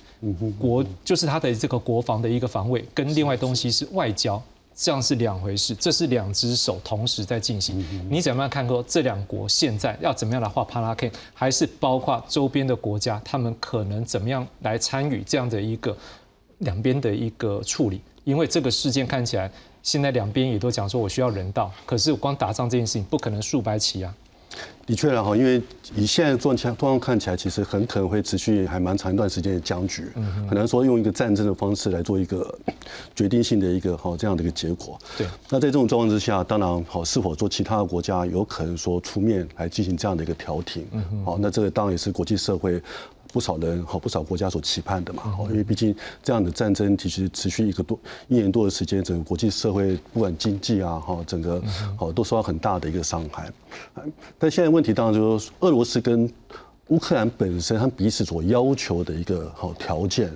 国就是它的这个国防的一个防卫，跟另外东西是外交，这样是两回事。这是两只手同时在进行。你怎么样看？说这两国现在要怎么样来画帕拉 K，还是包括周边的国家，他们可能怎么样来参与这样的一个两边的一个处理？因为这个事件看起来，现在两边也都讲说我需要人道，可是光打仗这件事情不可能数百起啊。的确然后因为以现在状况状况看起来，其实很可能会持续还蛮长一段时间的僵局，很难说用一个战争的方式来做一个决定性的一个好这样的一个结果。对。那在这种状况之下，当然好是否做其他的国家有可能说出面来进行这样的一个调停？好，那这个当然也是国际社会。不少人和不少国家所期盼的嘛，因为毕竟这样的战争其实持续一个多一年多的时间，整个国际社会不管经济啊，哈，整个好都受到很大的一个伤害。但现在问题当然就是说，俄罗斯跟乌克兰本身他们彼此所要求的一个好条件。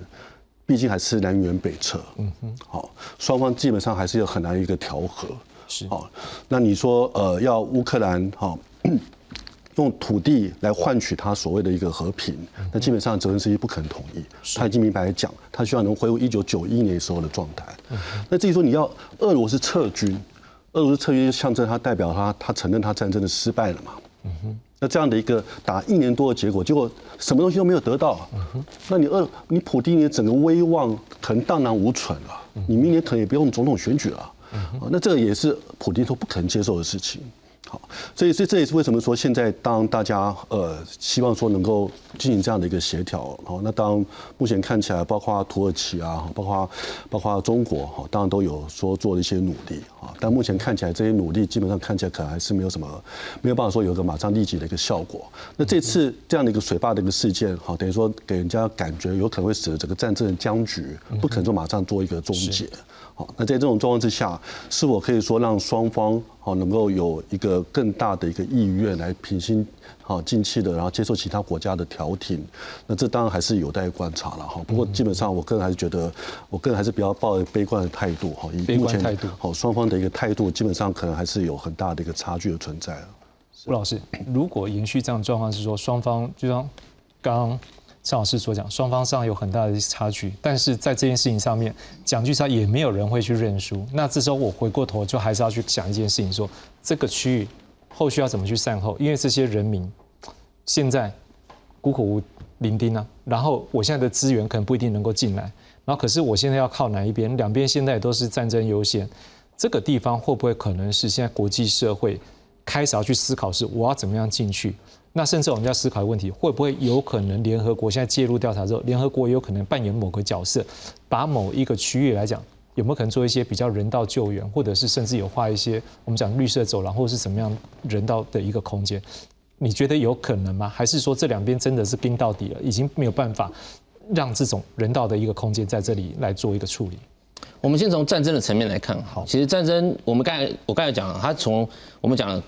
毕竟还是南辕北辙。嗯哼，好，双方基本上还是有很难一个调和。是好，那你说呃，要乌克兰好用土地来换取他所谓的一个和平，那基本上泽连斯基不可能同意。他已经明白讲，他希望能恢复一九九一年时候的状态。那至于说你要俄罗斯撤军，俄罗斯撤军象征他代表他他承认他战争的失败了嘛？那这样的一个打一年多的结果，结果什么东西都没有得到，那你俄你普京的整个威望可能荡然无存了，你明年可能也不用总统选举了，啊那这个也是普京说不可能接受的事情。好，所以这这也是为什么说现在当大家呃希望说能够进行这样的一个协调，好，那当目前看起来包括土耳其啊，包括包括中国哈，当然都有说做了一些努力啊，但目前看起来这些努力基本上看起来可能还是没有什么没有办法说有一个马上立即的一个效果。那这次这样的一个水坝的一个事件，好，等于说给人家感觉有可能会使得整个战争的僵局不可能说马上做一个终结。好，那在这种状况之下，是否可以说让双方好能够有一个更大的一个意愿来平心好静气的，然后接受其他国家的调停？那这当然还是有待观察了哈。不过基本上，我个人还是觉得，我个人还是比较抱悲观的态度哈。以悲目前观态度好双方的一个态度，基本上可能还是有很大的一个差距的存在了。吴老师，如果延续这样的状况，是说双方就像刚刚尚老师所讲，双方上有很大的差距，但是在这件事情上面，讲句实话，也没有人会去认输。那这时候我回过头，就还是要去想一件事情说这个区域后续要怎么去善后，因为这些人民现在孤苦无伶仃啊，然后我现在的资源可能不一定能够进来，然后可是我现在要靠哪一边？两边现在都是战争优先，这个地方会不会可能是现在国际社会开始要去思考，是我要怎么样进去？那甚至我们要思考的问题，会不会有可能联合国现在介入调查之后，联合国也有可能扮演某个角色，把某一个区域来讲，有没有可能做一些比较人道救援，或者是甚至有画一些我们讲绿色走廊，或是怎么样人道的一个空间？你觉得有可能吗？还是说这两边真的是冰到底了，已经没有办法让这种人道的一个空间在这里来做一个处理？我们先从战争的层面来看，好，其实战争我们刚才我刚才讲了，它从我们讲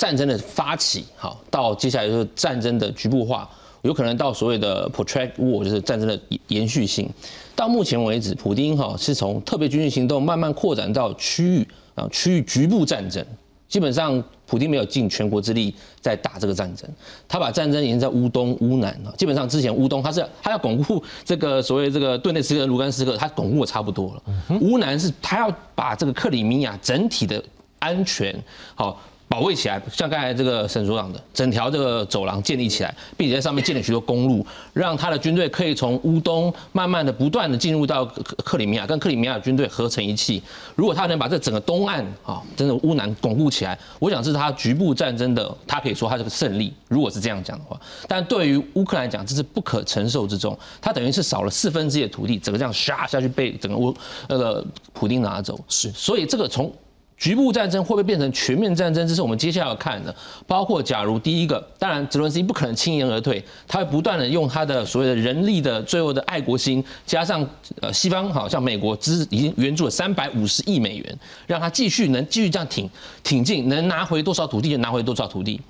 战争的发起，好，到接下来就是战争的局部化，有可能到所谓的 protract war，就是战争的延续性。到目前为止，普丁哈是从特别军事行动慢慢扩展到区域啊区域局部战争，基本上普丁没有尽全国之力在打这个战争，他把战争延在乌东、乌南啊，基本上之前乌东他是他要巩固这个所谓这个顿内茨克、卢甘斯克，他巩固的差不多了。乌南是他要把这个克里米亚整体的安全好。保卫起来，像刚才这个沈所长的，整条这个走廊建立起来，并且在上面建了许多公路，让他的军队可以从乌东慢慢的、不断的进入到克克里米亚，跟克里米亚军队合成一气。如果他能把这整个东岸啊，真的乌南巩固起来，我想这是他局部战争的，他可以说他是个胜利。如果是这样讲的话，但对于乌克兰来讲，这是不可承受之重。他等于是少了四分之一的土地，整个这样唰下去被整个乌那个普丁拿走。是，所以这个从局部战争会不会变成全面战争？这是我们接下来要看的。包括假如第一个，当然泽伦斯基不可能轻言而退，他会不断的用他的所谓的人力的最后的爱国心，加上呃西方好像美国资已经援助了三百五十亿美元，让他继续能继续这样挺挺进，能拿回多少土地就拿回多少土地。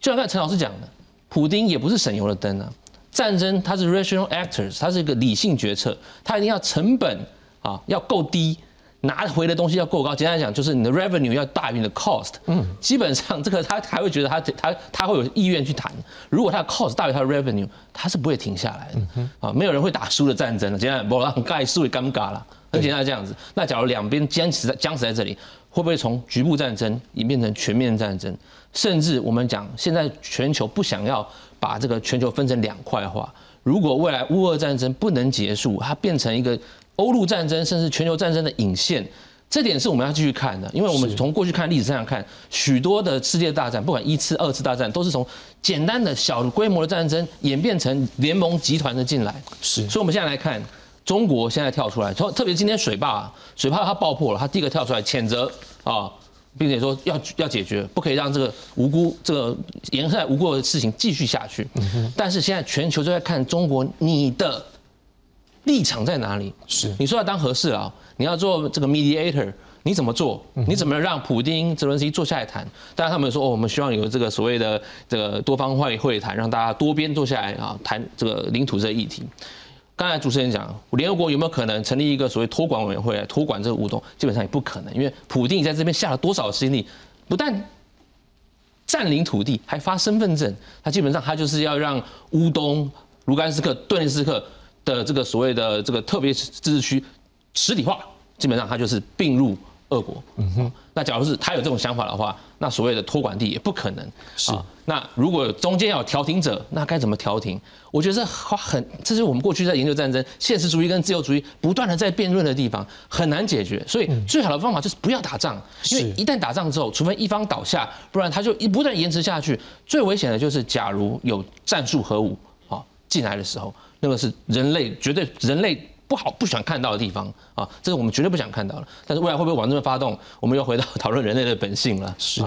就像刚才陈老师讲的，普丁也不是省油的灯啊。战争它是 rational actors，它是一个理性决策，它一定要成本啊要够低。拿回的东西要够高，简单来讲就是你的 revenue 要大于你的 cost。嗯，基本上这个他还会觉得他他他会有意愿去谈。如果他的 cost 大于他的 revenue，他是不会停下来的。啊，没有人会打输的战争的，简单不让盖输也尴尬了，很简单这样子。那假如两边僵持在僵持在这里，会不会从局部战争演变成全面战争？甚至我们讲现在全球不想要把这个全球分成两块化。如果未来乌俄战争不能结束，它变成一个。欧陆战争甚至全球战争的引线，这点是我们要继续看的，因为我们从过去看历史上看，许多的世界大战，不管一次、二次大战，都是从简单的小规模的战争演变成联盟集团的进来。是，所以我们现在来看，中国现在跳出来，特别今天水坝，水坝它爆破了，它第一个跳出来谴责啊，并且说要要解决，不可以让这个无辜这个沿海无辜的事情继续下去。但是现在全球都在看中国，你的。立场在哪里？是你说要当和事佬，你要做这个 mediator，你怎么做？你怎么让普丁、泽伦斯基坐下来谈？当然他们说，哦，我们希望有这个所谓的这个多方会会谈，让大家多边坐下来啊，谈这个领土这个议题。刚才主持人讲，联合国有没有可能成立一个所谓托管委员会来托管这个乌东？基本上也不可能，因为普丁在这边下了多少心力，不但占领土地，还发身份证，他基本上他就是要让乌东、卢甘斯克、顿涅斯克的这个所谓的这个特别自治区实体化，基本上它就是并入俄国。嗯哼，那假如是他有这种想法的话，那所谓的托管地也不可能。是。那如果中间要有调停者，那该怎么调停？我觉得这花很，这是我们过去在研究战争、现实主义跟自由主义不断的在辩论的地方，很难解决。所以最好的方法就是不要打仗，因为一旦打仗之后，除非一方倒下，不然他就一不断延迟下去。最危险的就是假如有战术核武啊进来的时候，那个是人类绝对人类不好不想看到的地方啊，这是我们绝对不想看到的。但是未来会不会往这边发动？我们又回到 讨论人类的本性了。是。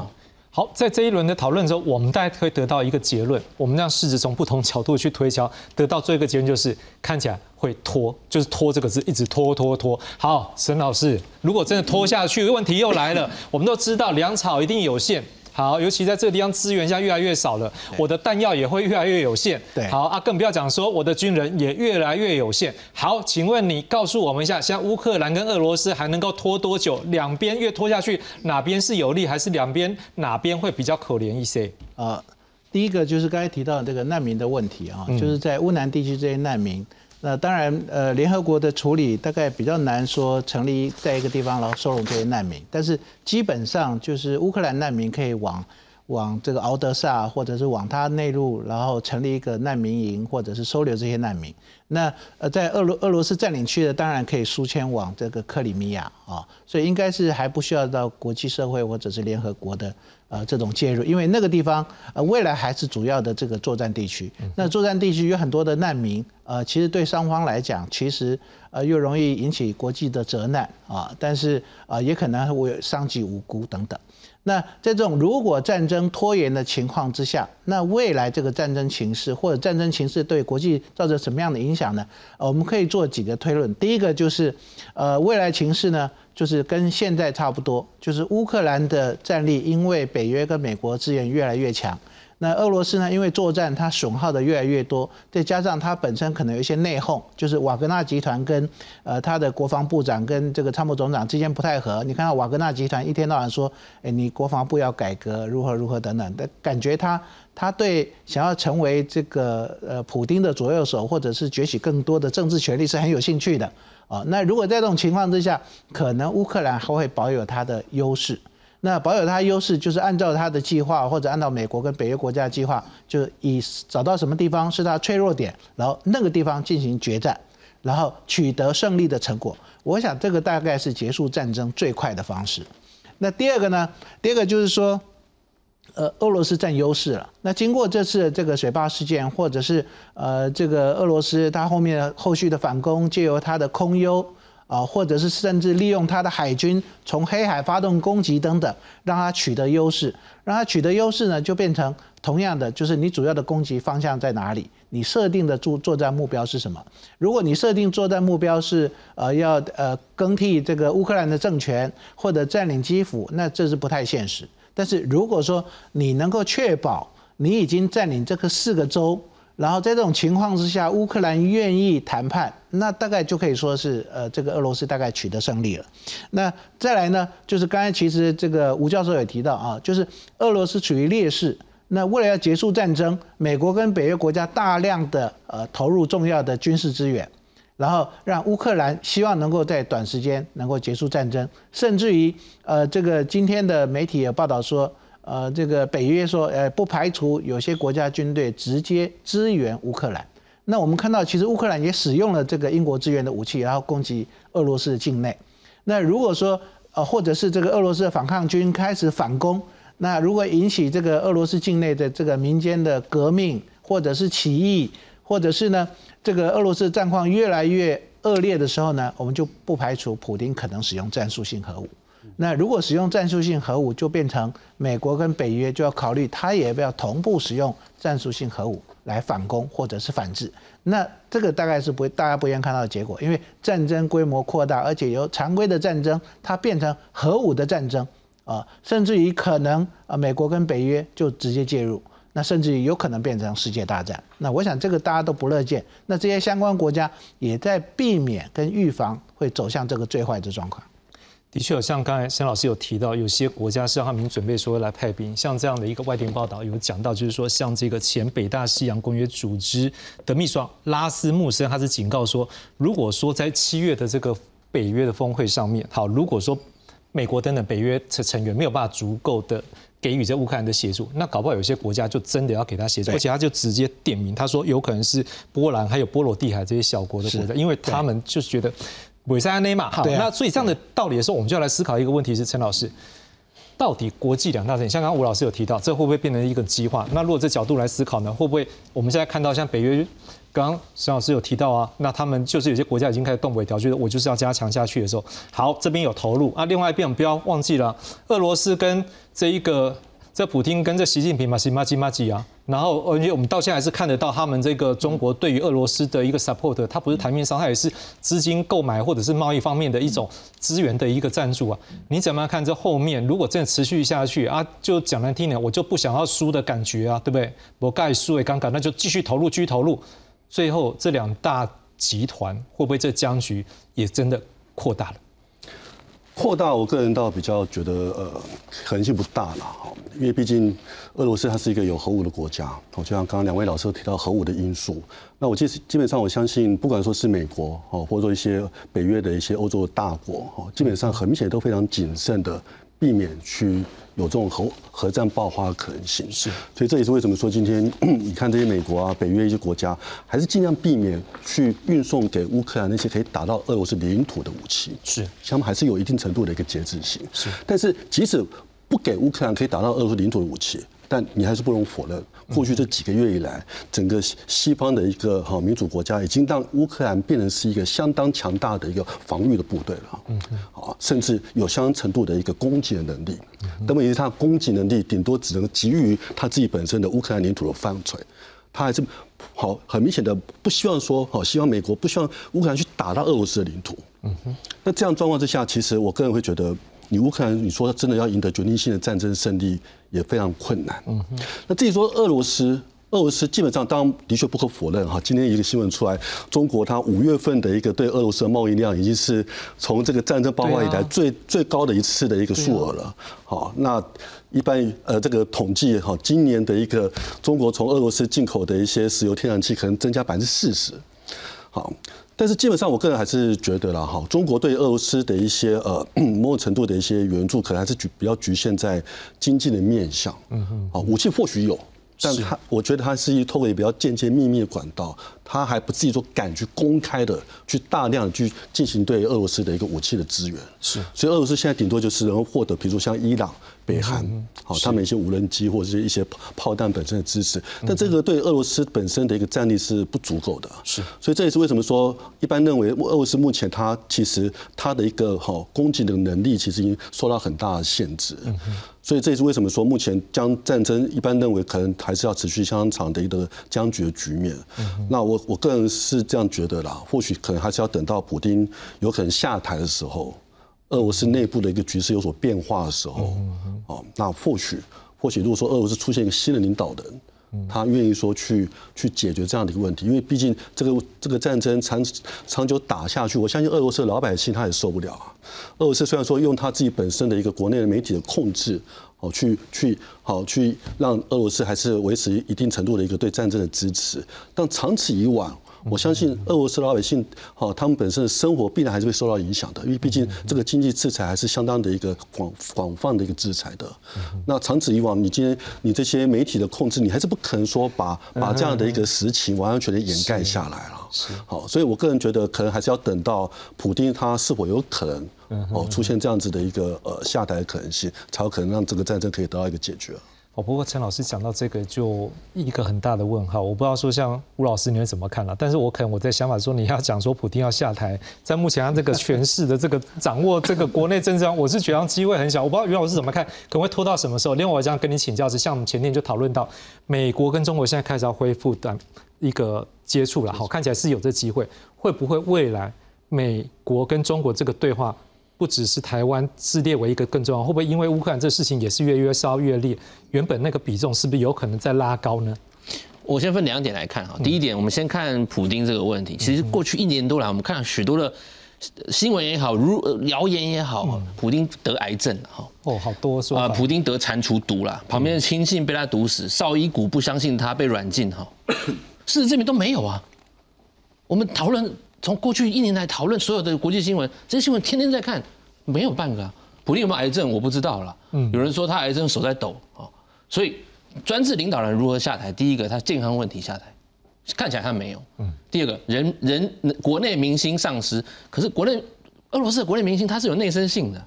好，在这一轮的讨论之后，我们大家可以得到一个结论。我们让试着从不同角度去推敲，得到最后一个结论就是看起来会拖，就是拖这个字一直拖拖拖。好，沈老师，如果真的拖下去，问题又来了。我们都知道粮草一定有限。好，尤其在这个地方资源现在越来越少了，我的弹药也会越来越有限。对，好啊，更不要讲说我的军人也越来越有限。好，请问你告诉我们一下，像乌克兰跟俄罗斯还能够拖多久？两边越拖下去，哪边是有利，还是两边哪边会比较可怜一些？啊，第一个就是刚才提到这个难民的问题啊，就是在乌南地区这些难民。那当然，呃，联合国的处理大概比较难说成立在一个地方，然后收容这些难民。但是基本上就是乌克兰难民可以往往这个敖德萨，或者是往他内陆，然后成立一个难民营，或者是收留这些难民。那呃，在俄罗俄罗斯占领区的，当然可以输迁往这个克里米亚啊，所以应该是还不需要到国际社会或者是联合国的。呃，这种介入，因为那个地方呃，未来还是主要的这个作战地区。那作战地区有很多的难民，呃，其实对双方来讲，其实呃又容易引起国际的责难啊，但是啊，也可能会伤及无辜等等。那在这种如果战争拖延的情况之下，那未来这个战争情势或者战争情势对国际造成什么样的影响呢？呃我们可以做几个推论。第一个就是，呃，未来情势呢，就是跟现在差不多，就是乌克兰的战力因为北约跟美国资源越来越强。那俄罗斯呢？因为作战它损耗的越来越多，再加上它本身可能有一些内讧，就是瓦格纳集团跟呃他的国防部长跟这个参谋总长之间不太合。你看到瓦格纳集团一天到晚说，哎，你国防部要改革，如何如何等等的，感觉他他对想要成为这个呃普丁的左右手，或者是崛起更多的政治权力是很有兴趣的啊。那如果在这种情况之下，可能乌克兰还会保有它的优势。那保有它优势，就是按照它的计划，或者按照美国跟北约国家的计划，就以找到什么地方是它脆弱点，然后那个地方进行决战，然后取得胜利的成果。我想这个大概是结束战争最快的方式。那第二个呢？第二个就是说，呃，俄罗斯占优势了。那经过这次这个水坝事件，或者是呃这个俄罗斯它后面后续的反攻，借由它的空优。啊，或者是甚至利用它的海军从黑海发动攻击等等，让它取得优势，让它取得优势呢，就变成同样的，就是你主要的攻击方向在哪里？你设定的作作战目标是什么？如果你设定作战目标是呃要呃更替这个乌克兰的政权或者占领基辅，那这是不太现实。但是如果说你能够确保你已经占领这个四个州。然后在这种情况之下，乌克兰愿意谈判，那大概就可以说是，呃，这个俄罗斯大概取得胜利了。那再来呢，就是刚才其实这个吴教授也提到啊，就是俄罗斯处于劣势。那为了要结束战争，美国跟北约国家大量的呃投入重要的军事资源，然后让乌克兰希望能够在短时间能够结束战争，甚至于呃这个今天的媒体也报道说。呃，这个北约说，呃，不排除有些国家军队直接支援乌克兰。那我们看到，其实乌克兰也使用了这个英国支援的武器，然后攻击俄罗斯的境内。那如果说，呃，或者是这个俄罗斯的反抗军开始反攻，那如果引起这个俄罗斯境内的这个民间的革命，或者是起义，或者是呢，这个俄罗斯战况越来越恶劣的时候呢，我们就不排除普京可能使用战术性核武。那如果使用战术性核武，就变成美国跟北约就要考虑，他也要不要同步使用战术性核武来反攻或者是反制。那这个大概是不大家不愿看到的结果，因为战争规模扩大，而且由常规的战争它变成核武的战争啊，甚至于可能啊美国跟北约就直接介入。那甚至有可能变成世界大战。那我想这个大家都不乐见。那这些相关国家也在避免跟预防会走向这个最坏的状况。的确，像刚才沈老师有提到，有些国家是让他们准备说来派兵，像这样的一个外电报道有讲到，就是说像这个前北大西洋公约组织的秘书长拉斯穆森，他是警告说，如果说在七月的这个北约的峰会上面，好，如果说美国等等北约成成员没有办法足够的给予这乌克兰的协助，那搞不好有些国家就真的要给他协助，而且他就直接点名，他说有可能是波兰还有波罗的海这些小国的国家，因为他们就是觉得。韦塞安内嘛，好，那所以这样的道理的时候，我们就要来思考一个问题：是陈老师，到底国际两大阵，像刚刚吴老师有提到，这会不会变成一个激化？那如果这角度来思考呢，会不会我们现在看到像北约，刚刚沈老师有提到啊，那他们就是有些国家已经开始动尾条，觉得我就是要加强下去的时候，好，这边有投入啊，另外一边不要忘记了，俄罗斯跟这一个。这普京跟这习近平嘛，西马吉马吉啊，然后而且我们到现在还是看得到他们这个中国对于俄罗斯的一个 support，它不是台面上，它也是资金购买或者是贸易方面的一种资源的一个赞助啊。你怎么样看这后面如果真的持续下去啊，就讲难听点，我就不想要输的感觉啊，对不对？我盖输也尴尬，那就继续投入，继续投入，最后这两大集团会不会这僵局也真的扩大了？扩大，我个人倒比较觉得，呃，可能性不大了哈，因为毕竟俄罗斯它是一个有核武的国家，哦，就像刚刚两位老师提到核武的因素，那我其实基本上我相信，不管说是美国哦，或者说一些北约的一些欧洲的大国哦，基本上很明显都非常谨慎的避免去。有这种核核战爆发的可能性，是，所以这也是为什么说今天 你看这些美国啊、北约一些国家，还是尽量避免去运送给乌克兰那些可以打到俄罗斯领土的武器，是，他们还是有一定程度的一个节制性，是，但是即使不给乌克兰可以打到俄罗斯领土的武器。但你还是不容否认，过去这几个月以来，整个西方的一个哈民主国家已经让乌克兰变成是一个相当强大的一个防御的部队了，嗯啊，甚至有相当程度的一个攻击的能力。那么，也是他攻击能力顶多只能给予他自己本身的乌克兰领土的范围，他还是好很明显的不希望说，好希望美国不希望乌克兰去打到俄罗斯的领土。嗯哼，那这样状况之下，其实我个人会觉得。你乌克兰，你说真的要赢得决定性的战争胜利也非常困难。嗯哼。那至于说俄罗斯，俄罗斯基本上当然的确不可否认哈。今天一个新闻出来，中国它五月份的一个对俄罗斯的贸易量已经是从这个战争爆发以来最最高的一次的一个数额了。好，那一般呃这个统计哈，今年的一个中国从俄罗斯进口的一些石油天然气可能增加百分之四十。好。但是基本上，我个人还是觉得啦，哈，中国对俄罗斯的一些呃 某种程度的一些援助，可能还是局比较局限在经济的面向。嗯哼，啊，武器或许有，但他我觉得他是透过比较间接秘密的管道，他还不至于说敢去公开的去大量去进行对俄罗斯的一个武器的支援。是，所以俄罗斯现在顶多就是能够获得，比如说像伊朗。北韩，好，他们一些无人机或者是一些炮弹本身的支持，但这个对俄罗斯本身的一个战力是不足够的。是，所以这也是为什么说一般认为俄罗斯目前它其实它的一个好攻击的能力其实已经受到很大的限制。嗯所以这也是为什么说目前将战争一般认为可能还是要持续相当长的一个僵局的局面。嗯那我我个人是这样觉得啦，或许可能还是要等到普京有可能下台的时候。俄罗斯内部的一个局势有所变化的时候，哦，那或许或许如果说俄罗斯出现一个新的领导人，他愿意说去去解决这样的一个问题，因为毕竟这个这个战争长长久打下去，我相信俄罗斯的老百姓他也受不了啊。俄罗斯虽然说用他自己本身的一个国内的媒体的控制，哦，去去好去让俄罗斯还是维持一定程度的一个对战争的支持，但长此以往。我相信俄罗斯老百姓，哈，他们本身的生活必然还是会受到影响的，因为毕竟这个经济制裁还是相当的一个广广泛的一个制裁的。那长此以往，你今天你这些媒体的控制，你还是不可能说把把这样的一个实情完完全全掩盖下来了。是，好，所以我个人觉得，可能还是要等到普京他是否有可能哦出现这样子的一个呃下台的可能性，才有可能让这个战争可以得到一个解决。哦，不过陈老师讲到这个，就一个很大的问号，我不知道说像吴老师你会怎么看了？但是我可能我在想法说，你要讲说普京要下台，在目前他这个权势的这个掌握这个国内政治上，我是觉得机会很小。我不知道袁老师怎么看，可能会拖到什么时候？另外，我想跟你请教是，像我们前天就讨论到，美国跟中国现在开始要恢复的一个接触了，好，看起来是有这机会，会不会未来美国跟中国这个对话不只是台湾是列为一个更重要，会不会因为乌克兰这事情也是越越烧越烈，原本那个比重是不是有可能再拉高呢？我先分两点来看哈。第一点，我们先看普丁这个问题。其实过去一年多来，我们看了许多的新闻也好，如谣言也好，普丁得癌症了哈。哦，好多说啊，普丁得蟾蜍毒了，旁边的亲信被他毒死，绍伊古不相信他被软禁哈。事实证明都没有啊。我们讨论从过去一年来讨论所有的国际新闻，这些新闻天天在看，没有半个啊。普利有没有癌症我不知道了。嗯，有人说他癌症手在抖啊，所以专制领导人如何下台？第一个，他健康问题下台，看起来他没有。嗯。第二个，人人国内明星丧失，可是国内俄罗斯的国内明星他是有内生性的，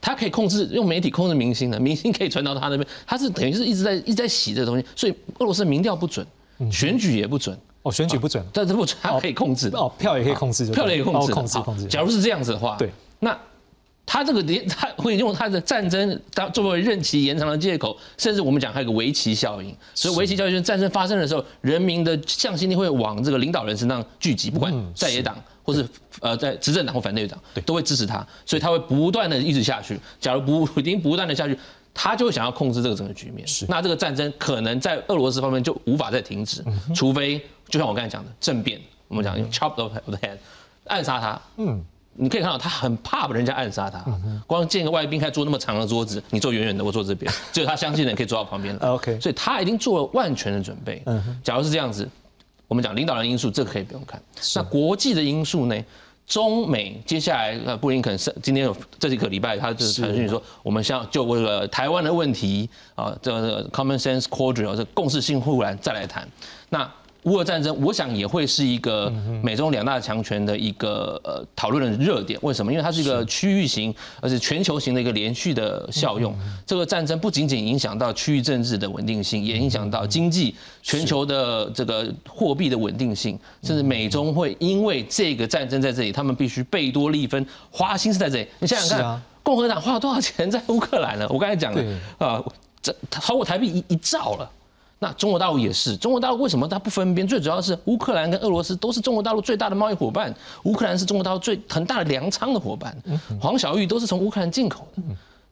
他可以控制用媒体控制明星的，明星可以传到他那边，他是等于是一直在一直在洗这个东西，所以俄罗斯民调不准，选举也不准。哦，选举不准，但是不准，他可以控制的。哦，票也可以控制，票也可以控制，控制控制。假如是这样子的话，对，那他这个连他会用他的战争当作为任期延长的借口，甚至我们讲还有个围棋效应。所以围棋效应就是战争发生的时候，人民的向心力会往这个领导人身上聚集，不管在野党或是呃在执政党或反对党，都会支持他，所以他会不断的一直下去。假如不已经不断的下去。他就会想要控制这个整个局面，是那这个战争可能在俄罗斯方面就无法再停止，除非就像我刚才讲的政变，我们讲用 chop off the head 暗杀他，嗯，你可以看到他很怕人家暗杀他，光见个外宾，还坐那么长的桌子，你坐远远的，我坐这边，只有他相信的人可以坐到旁边来，OK，所以他已经做了万全的准备。嗯，假如是这样子，我们讲领导人因素，这个可以不用看，那国际的因素呢？中美接下来呃，布林肯是今天有这几个礼拜，他就是传讯说，我们像就为了台湾的问题啊，这个 common sense cordial 这共识性护栏再来谈。那乌俄战争，我想也会是一个美中两大强权的一个呃讨论的热点。为什么？因为它是一个区域型，而且全球型的一个连续的效用。这个战争不仅仅影响到区域政治的稳定性，也影响到经济、全球的这个货币的稳定性，甚至美中会因为这个战争在这里，他们必须贝多利分花心思在这里。你想想看，共和党花了多少钱在乌克兰呢？我刚才讲了啊，这超过台币一一兆了。那中国大陆也是，中国大陆为什么它不分边？最主要是乌克兰跟俄罗斯都是中国大陆最大的贸易伙伴，乌克兰是中国大陆最很大的粮仓的伙伴，黄小玉都是从乌克兰进口的。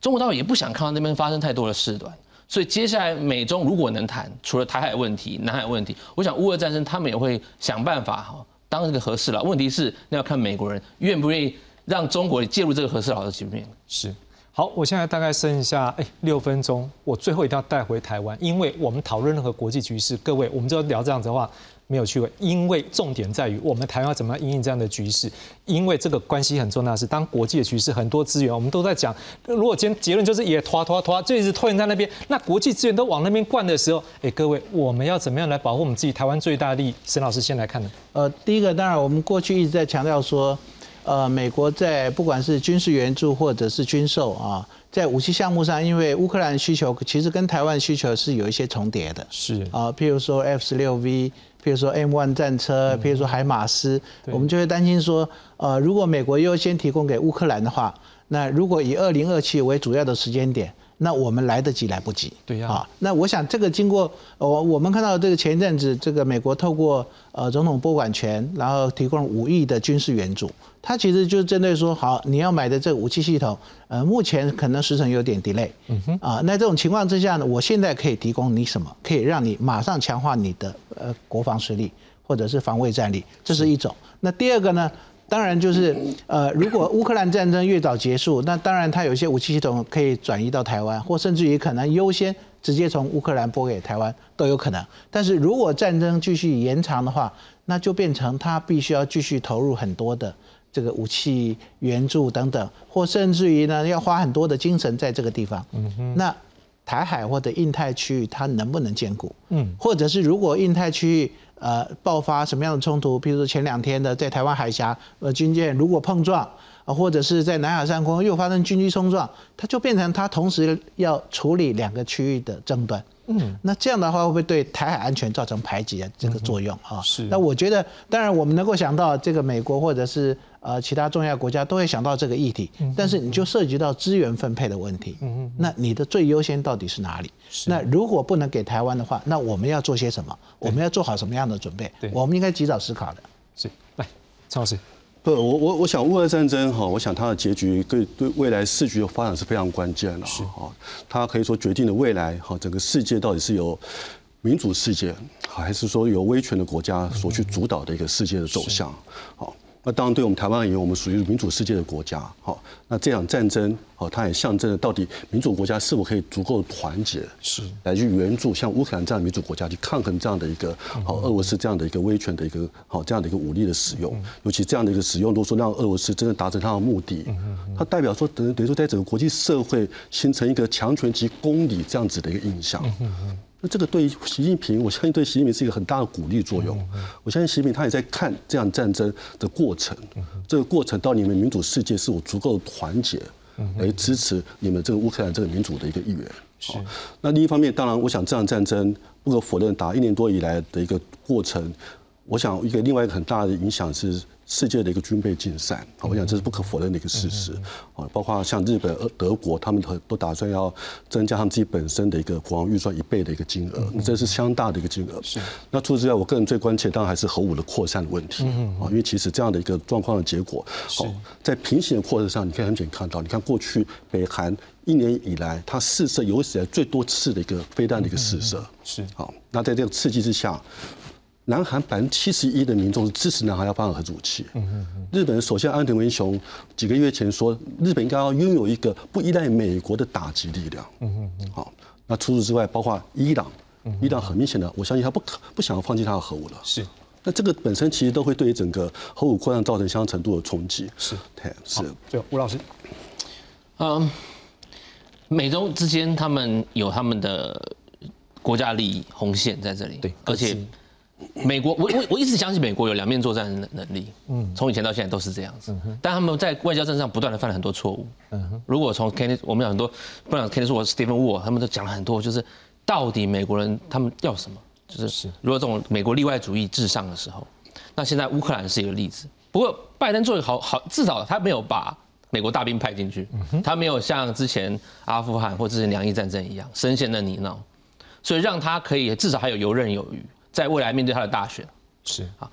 中国大陆也不想看到那边发生太多的事端，所以接下来美中如果能谈，除了台海问题、南海问题，我想乌俄战争他们也会想办法哈，当这个合适了。问题是那要看美国人愿不愿意让中国介入这个合适了的局面。是。好，我现在大概剩下哎六分钟，我最后一定要带回台湾，因为我们讨论任何国际局势，各位，我们就要聊这样子的话没有趣味，因为重点在于我们台湾怎么样应应这样的局势，因为这个关系很重要，是当国际的局势很多资源我们都在讲，如果今天结论就是也拖拖拖，就一直拖延在那边，那国际资源都往那边灌的时候，哎，各位，我们要怎么样来保护我们自己台湾最大利益？沈老师先来看的。呃，第一个当然我们过去一直在强调说，呃，美国在不管是军事援助或者是军售啊。在武器项目上，因为乌克兰需求其实跟台湾需求是有一些重叠的，是啊，譬如说 F 十六 V，譬如说 M one 战车，譬如说海马斯，我们就会担心说，呃，如果美国优先提供给乌克兰的话，那如果以二零二七为主要的时间点。那我们来得及来不及？对呀。啊，那我想这个经过我我们看到这个前一阵子，这个美国透过呃总统拨管权，然后提供五亿的军事援助，它其实就针对说，好，你要买的这个武器系统，呃，目前可能时程有点 delay。嗯哼。啊，那这种情况之下呢，我现在可以提供你什么？可以让你马上强化你的呃国防实力，或者是防卫战力，这是一种。那第二个呢？当然，就是呃，如果乌克兰战争越早结束，那当然它有一些武器系统可以转移到台湾，或甚至于可能优先直接从乌克兰拨给台湾都有可能。但是如果战争继续延长的话，那就变成它必须要继续投入很多的这个武器援助等等，或甚至于呢要花很多的精神在这个地方。嗯那台海或者印太区域它能不能兼顾？嗯，或者是如果印太区域。呃，爆发什么样的冲突？譬如说前两天的在台湾海峡，呃，军舰如果碰撞，啊，或者是在南海上空又发生军机冲撞，它就变成它同时要处理两个区域的争端。嗯，那这样的话会不会对台海安全造成排挤的这个作用啊？是。那我觉得，当然我们能够想到这个美国或者是呃其他重要国家都会想到这个议题，但是你就涉及到资源分配的问题。嗯嗯。那你的最优先到底是哪里？那如果不能给台湾的话，那我们要做些什么？我们要做好什么样的准备？我们应该及早思考的。是。来，陈老师。不，我我我想乌俄战争哈，我想它的结局对对未来世局的发展是非常关键的哈，它可以说决定了未来哈整个世界到底是由民主世界，还是说由威权的国家所去主导的一个世界的走向，好。那当然，对我们台湾而言，我们属于民主世界的国家，好，那这场战争，好，它也象征了到底民主国家是否可以足够团结，是来去援助像乌克兰这样的民主国家去抗衡这样的一个好俄罗斯这样的一个威权的一个好这样的一个武力的使用，尤其这样的一个使用，如果说让俄罗斯真的达成它的目的，它代表说等等于说在整个国际社会形成一个强权及公理这样子的一个印象。那这个对于习近平，我相信对习近平是一个很大的鼓励作用。我相信习近平他也在看这样战争的过程，这个过程到你们民主世界是否足够团结，来支持你们这个乌克兰这个民主的一个意愿。是。那另一方面，当然，我想这场战争不可否认，打一年多以来的一个过程，我想一个另外一个很大的影响是。世界的一个军备竞赛，我想这是不可否认的一个事实。啊，包括像日本、德国，他们都都打算要增加他们自己本身的一个国防预算一倍的一个金额，这是相当大的一个金额。是。那除此之外，我个人最关切当然还是核武的扩散的问题。啊，因为其实这样的一个状况的结果，好，在平行的扩散上，你可以很简单看到，你看过去北韩一年以来，它试射有史以来最多次的一个飞弹的一个试射。是。好，那在这个刺激之下。南韩百分之七十一的民众是支持南韩要发展核武器。日本首相安藤文雄几个月前说，日本应该要拥有一个不依赖美国的打击力量。好，那除此之外，包括伊朗，伊朗很明显的，我相信他不可不想要放弃他的核武了。是，那这个本身其实都会对于整个核武扩散造成相当程度的冲击。是，对，是。最后，吴老师，嗯，美中之间他们有他们的国家利益红线在这里，对，而且。美国，我我我一直相信美国有两面作战的能力，嗯，从以前到现在都是这样子，但他们在外交政策上不断的犯了很多错误，嗯如果从 Kennedy，我们有很多，不讲 Kennedy 或 Stephen Wall，他们都讲了很多，就是到底美国人他们要什么，就是。如果这种美国例外主义至上的时候，那现在乌克兰是一个例子，不过拜登做的好好，至少他没有把美国大兵派进去，他没有像之前阿富汗或之前两伊战争一样深陷在泥淖，所以让他可以至少还有游刃有余。在未来面对他的大选，是啊，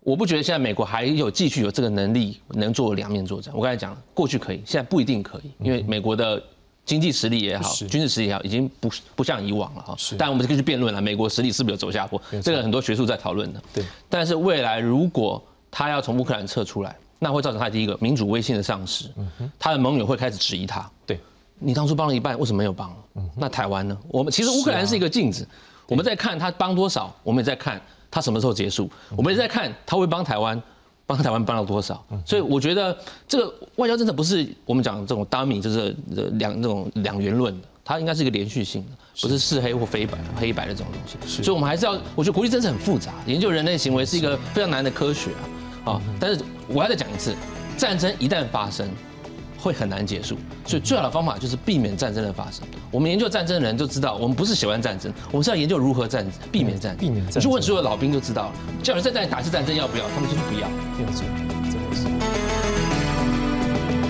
我不觉得现在美国还有继续有这个能力能做两面作战。我刚才讲了，过去可以，现在不一定可以，因为美国的经济实力也好，军事实力也好，已经不不像以往了哈。是，但我们可以去辩论了，美国实力是不是有走下坡？这个很多学术在讨论的。对，但是未来如果他要从乌克兰撤出来，那会造成他第一个民主威信的丧失，他的盟友会开始质疑他。对，你当初帮了一半，为什么没有帮？那台湾呢？我们其实乌克兰是一个镜子。我们在看他帮多少，我们也在看他什么时候结束，我们也在看他会帮台湾，帮台湾帮到多少。所以我觉得这个外交政策不是我们讲这种 dummy，就是两这种两元论的，它应该是一个连续性的，不是是黑或非白、黑白的这种东西。所以我们还是要，我觉得国际政治很复杂，研究人类行为是一个非常难的科学啊。啊，但是我要再讲一次，战争一旦发生。会很难结束，所以最好的方法就是避免战争的发生。我们研究战争的人就知道，我们不是喜欢战争，我们是要研究如何战避免战争。避免战争。你去问所有老兵就知道了，叫人再战打一次战争要不要？他们就是不要。没错。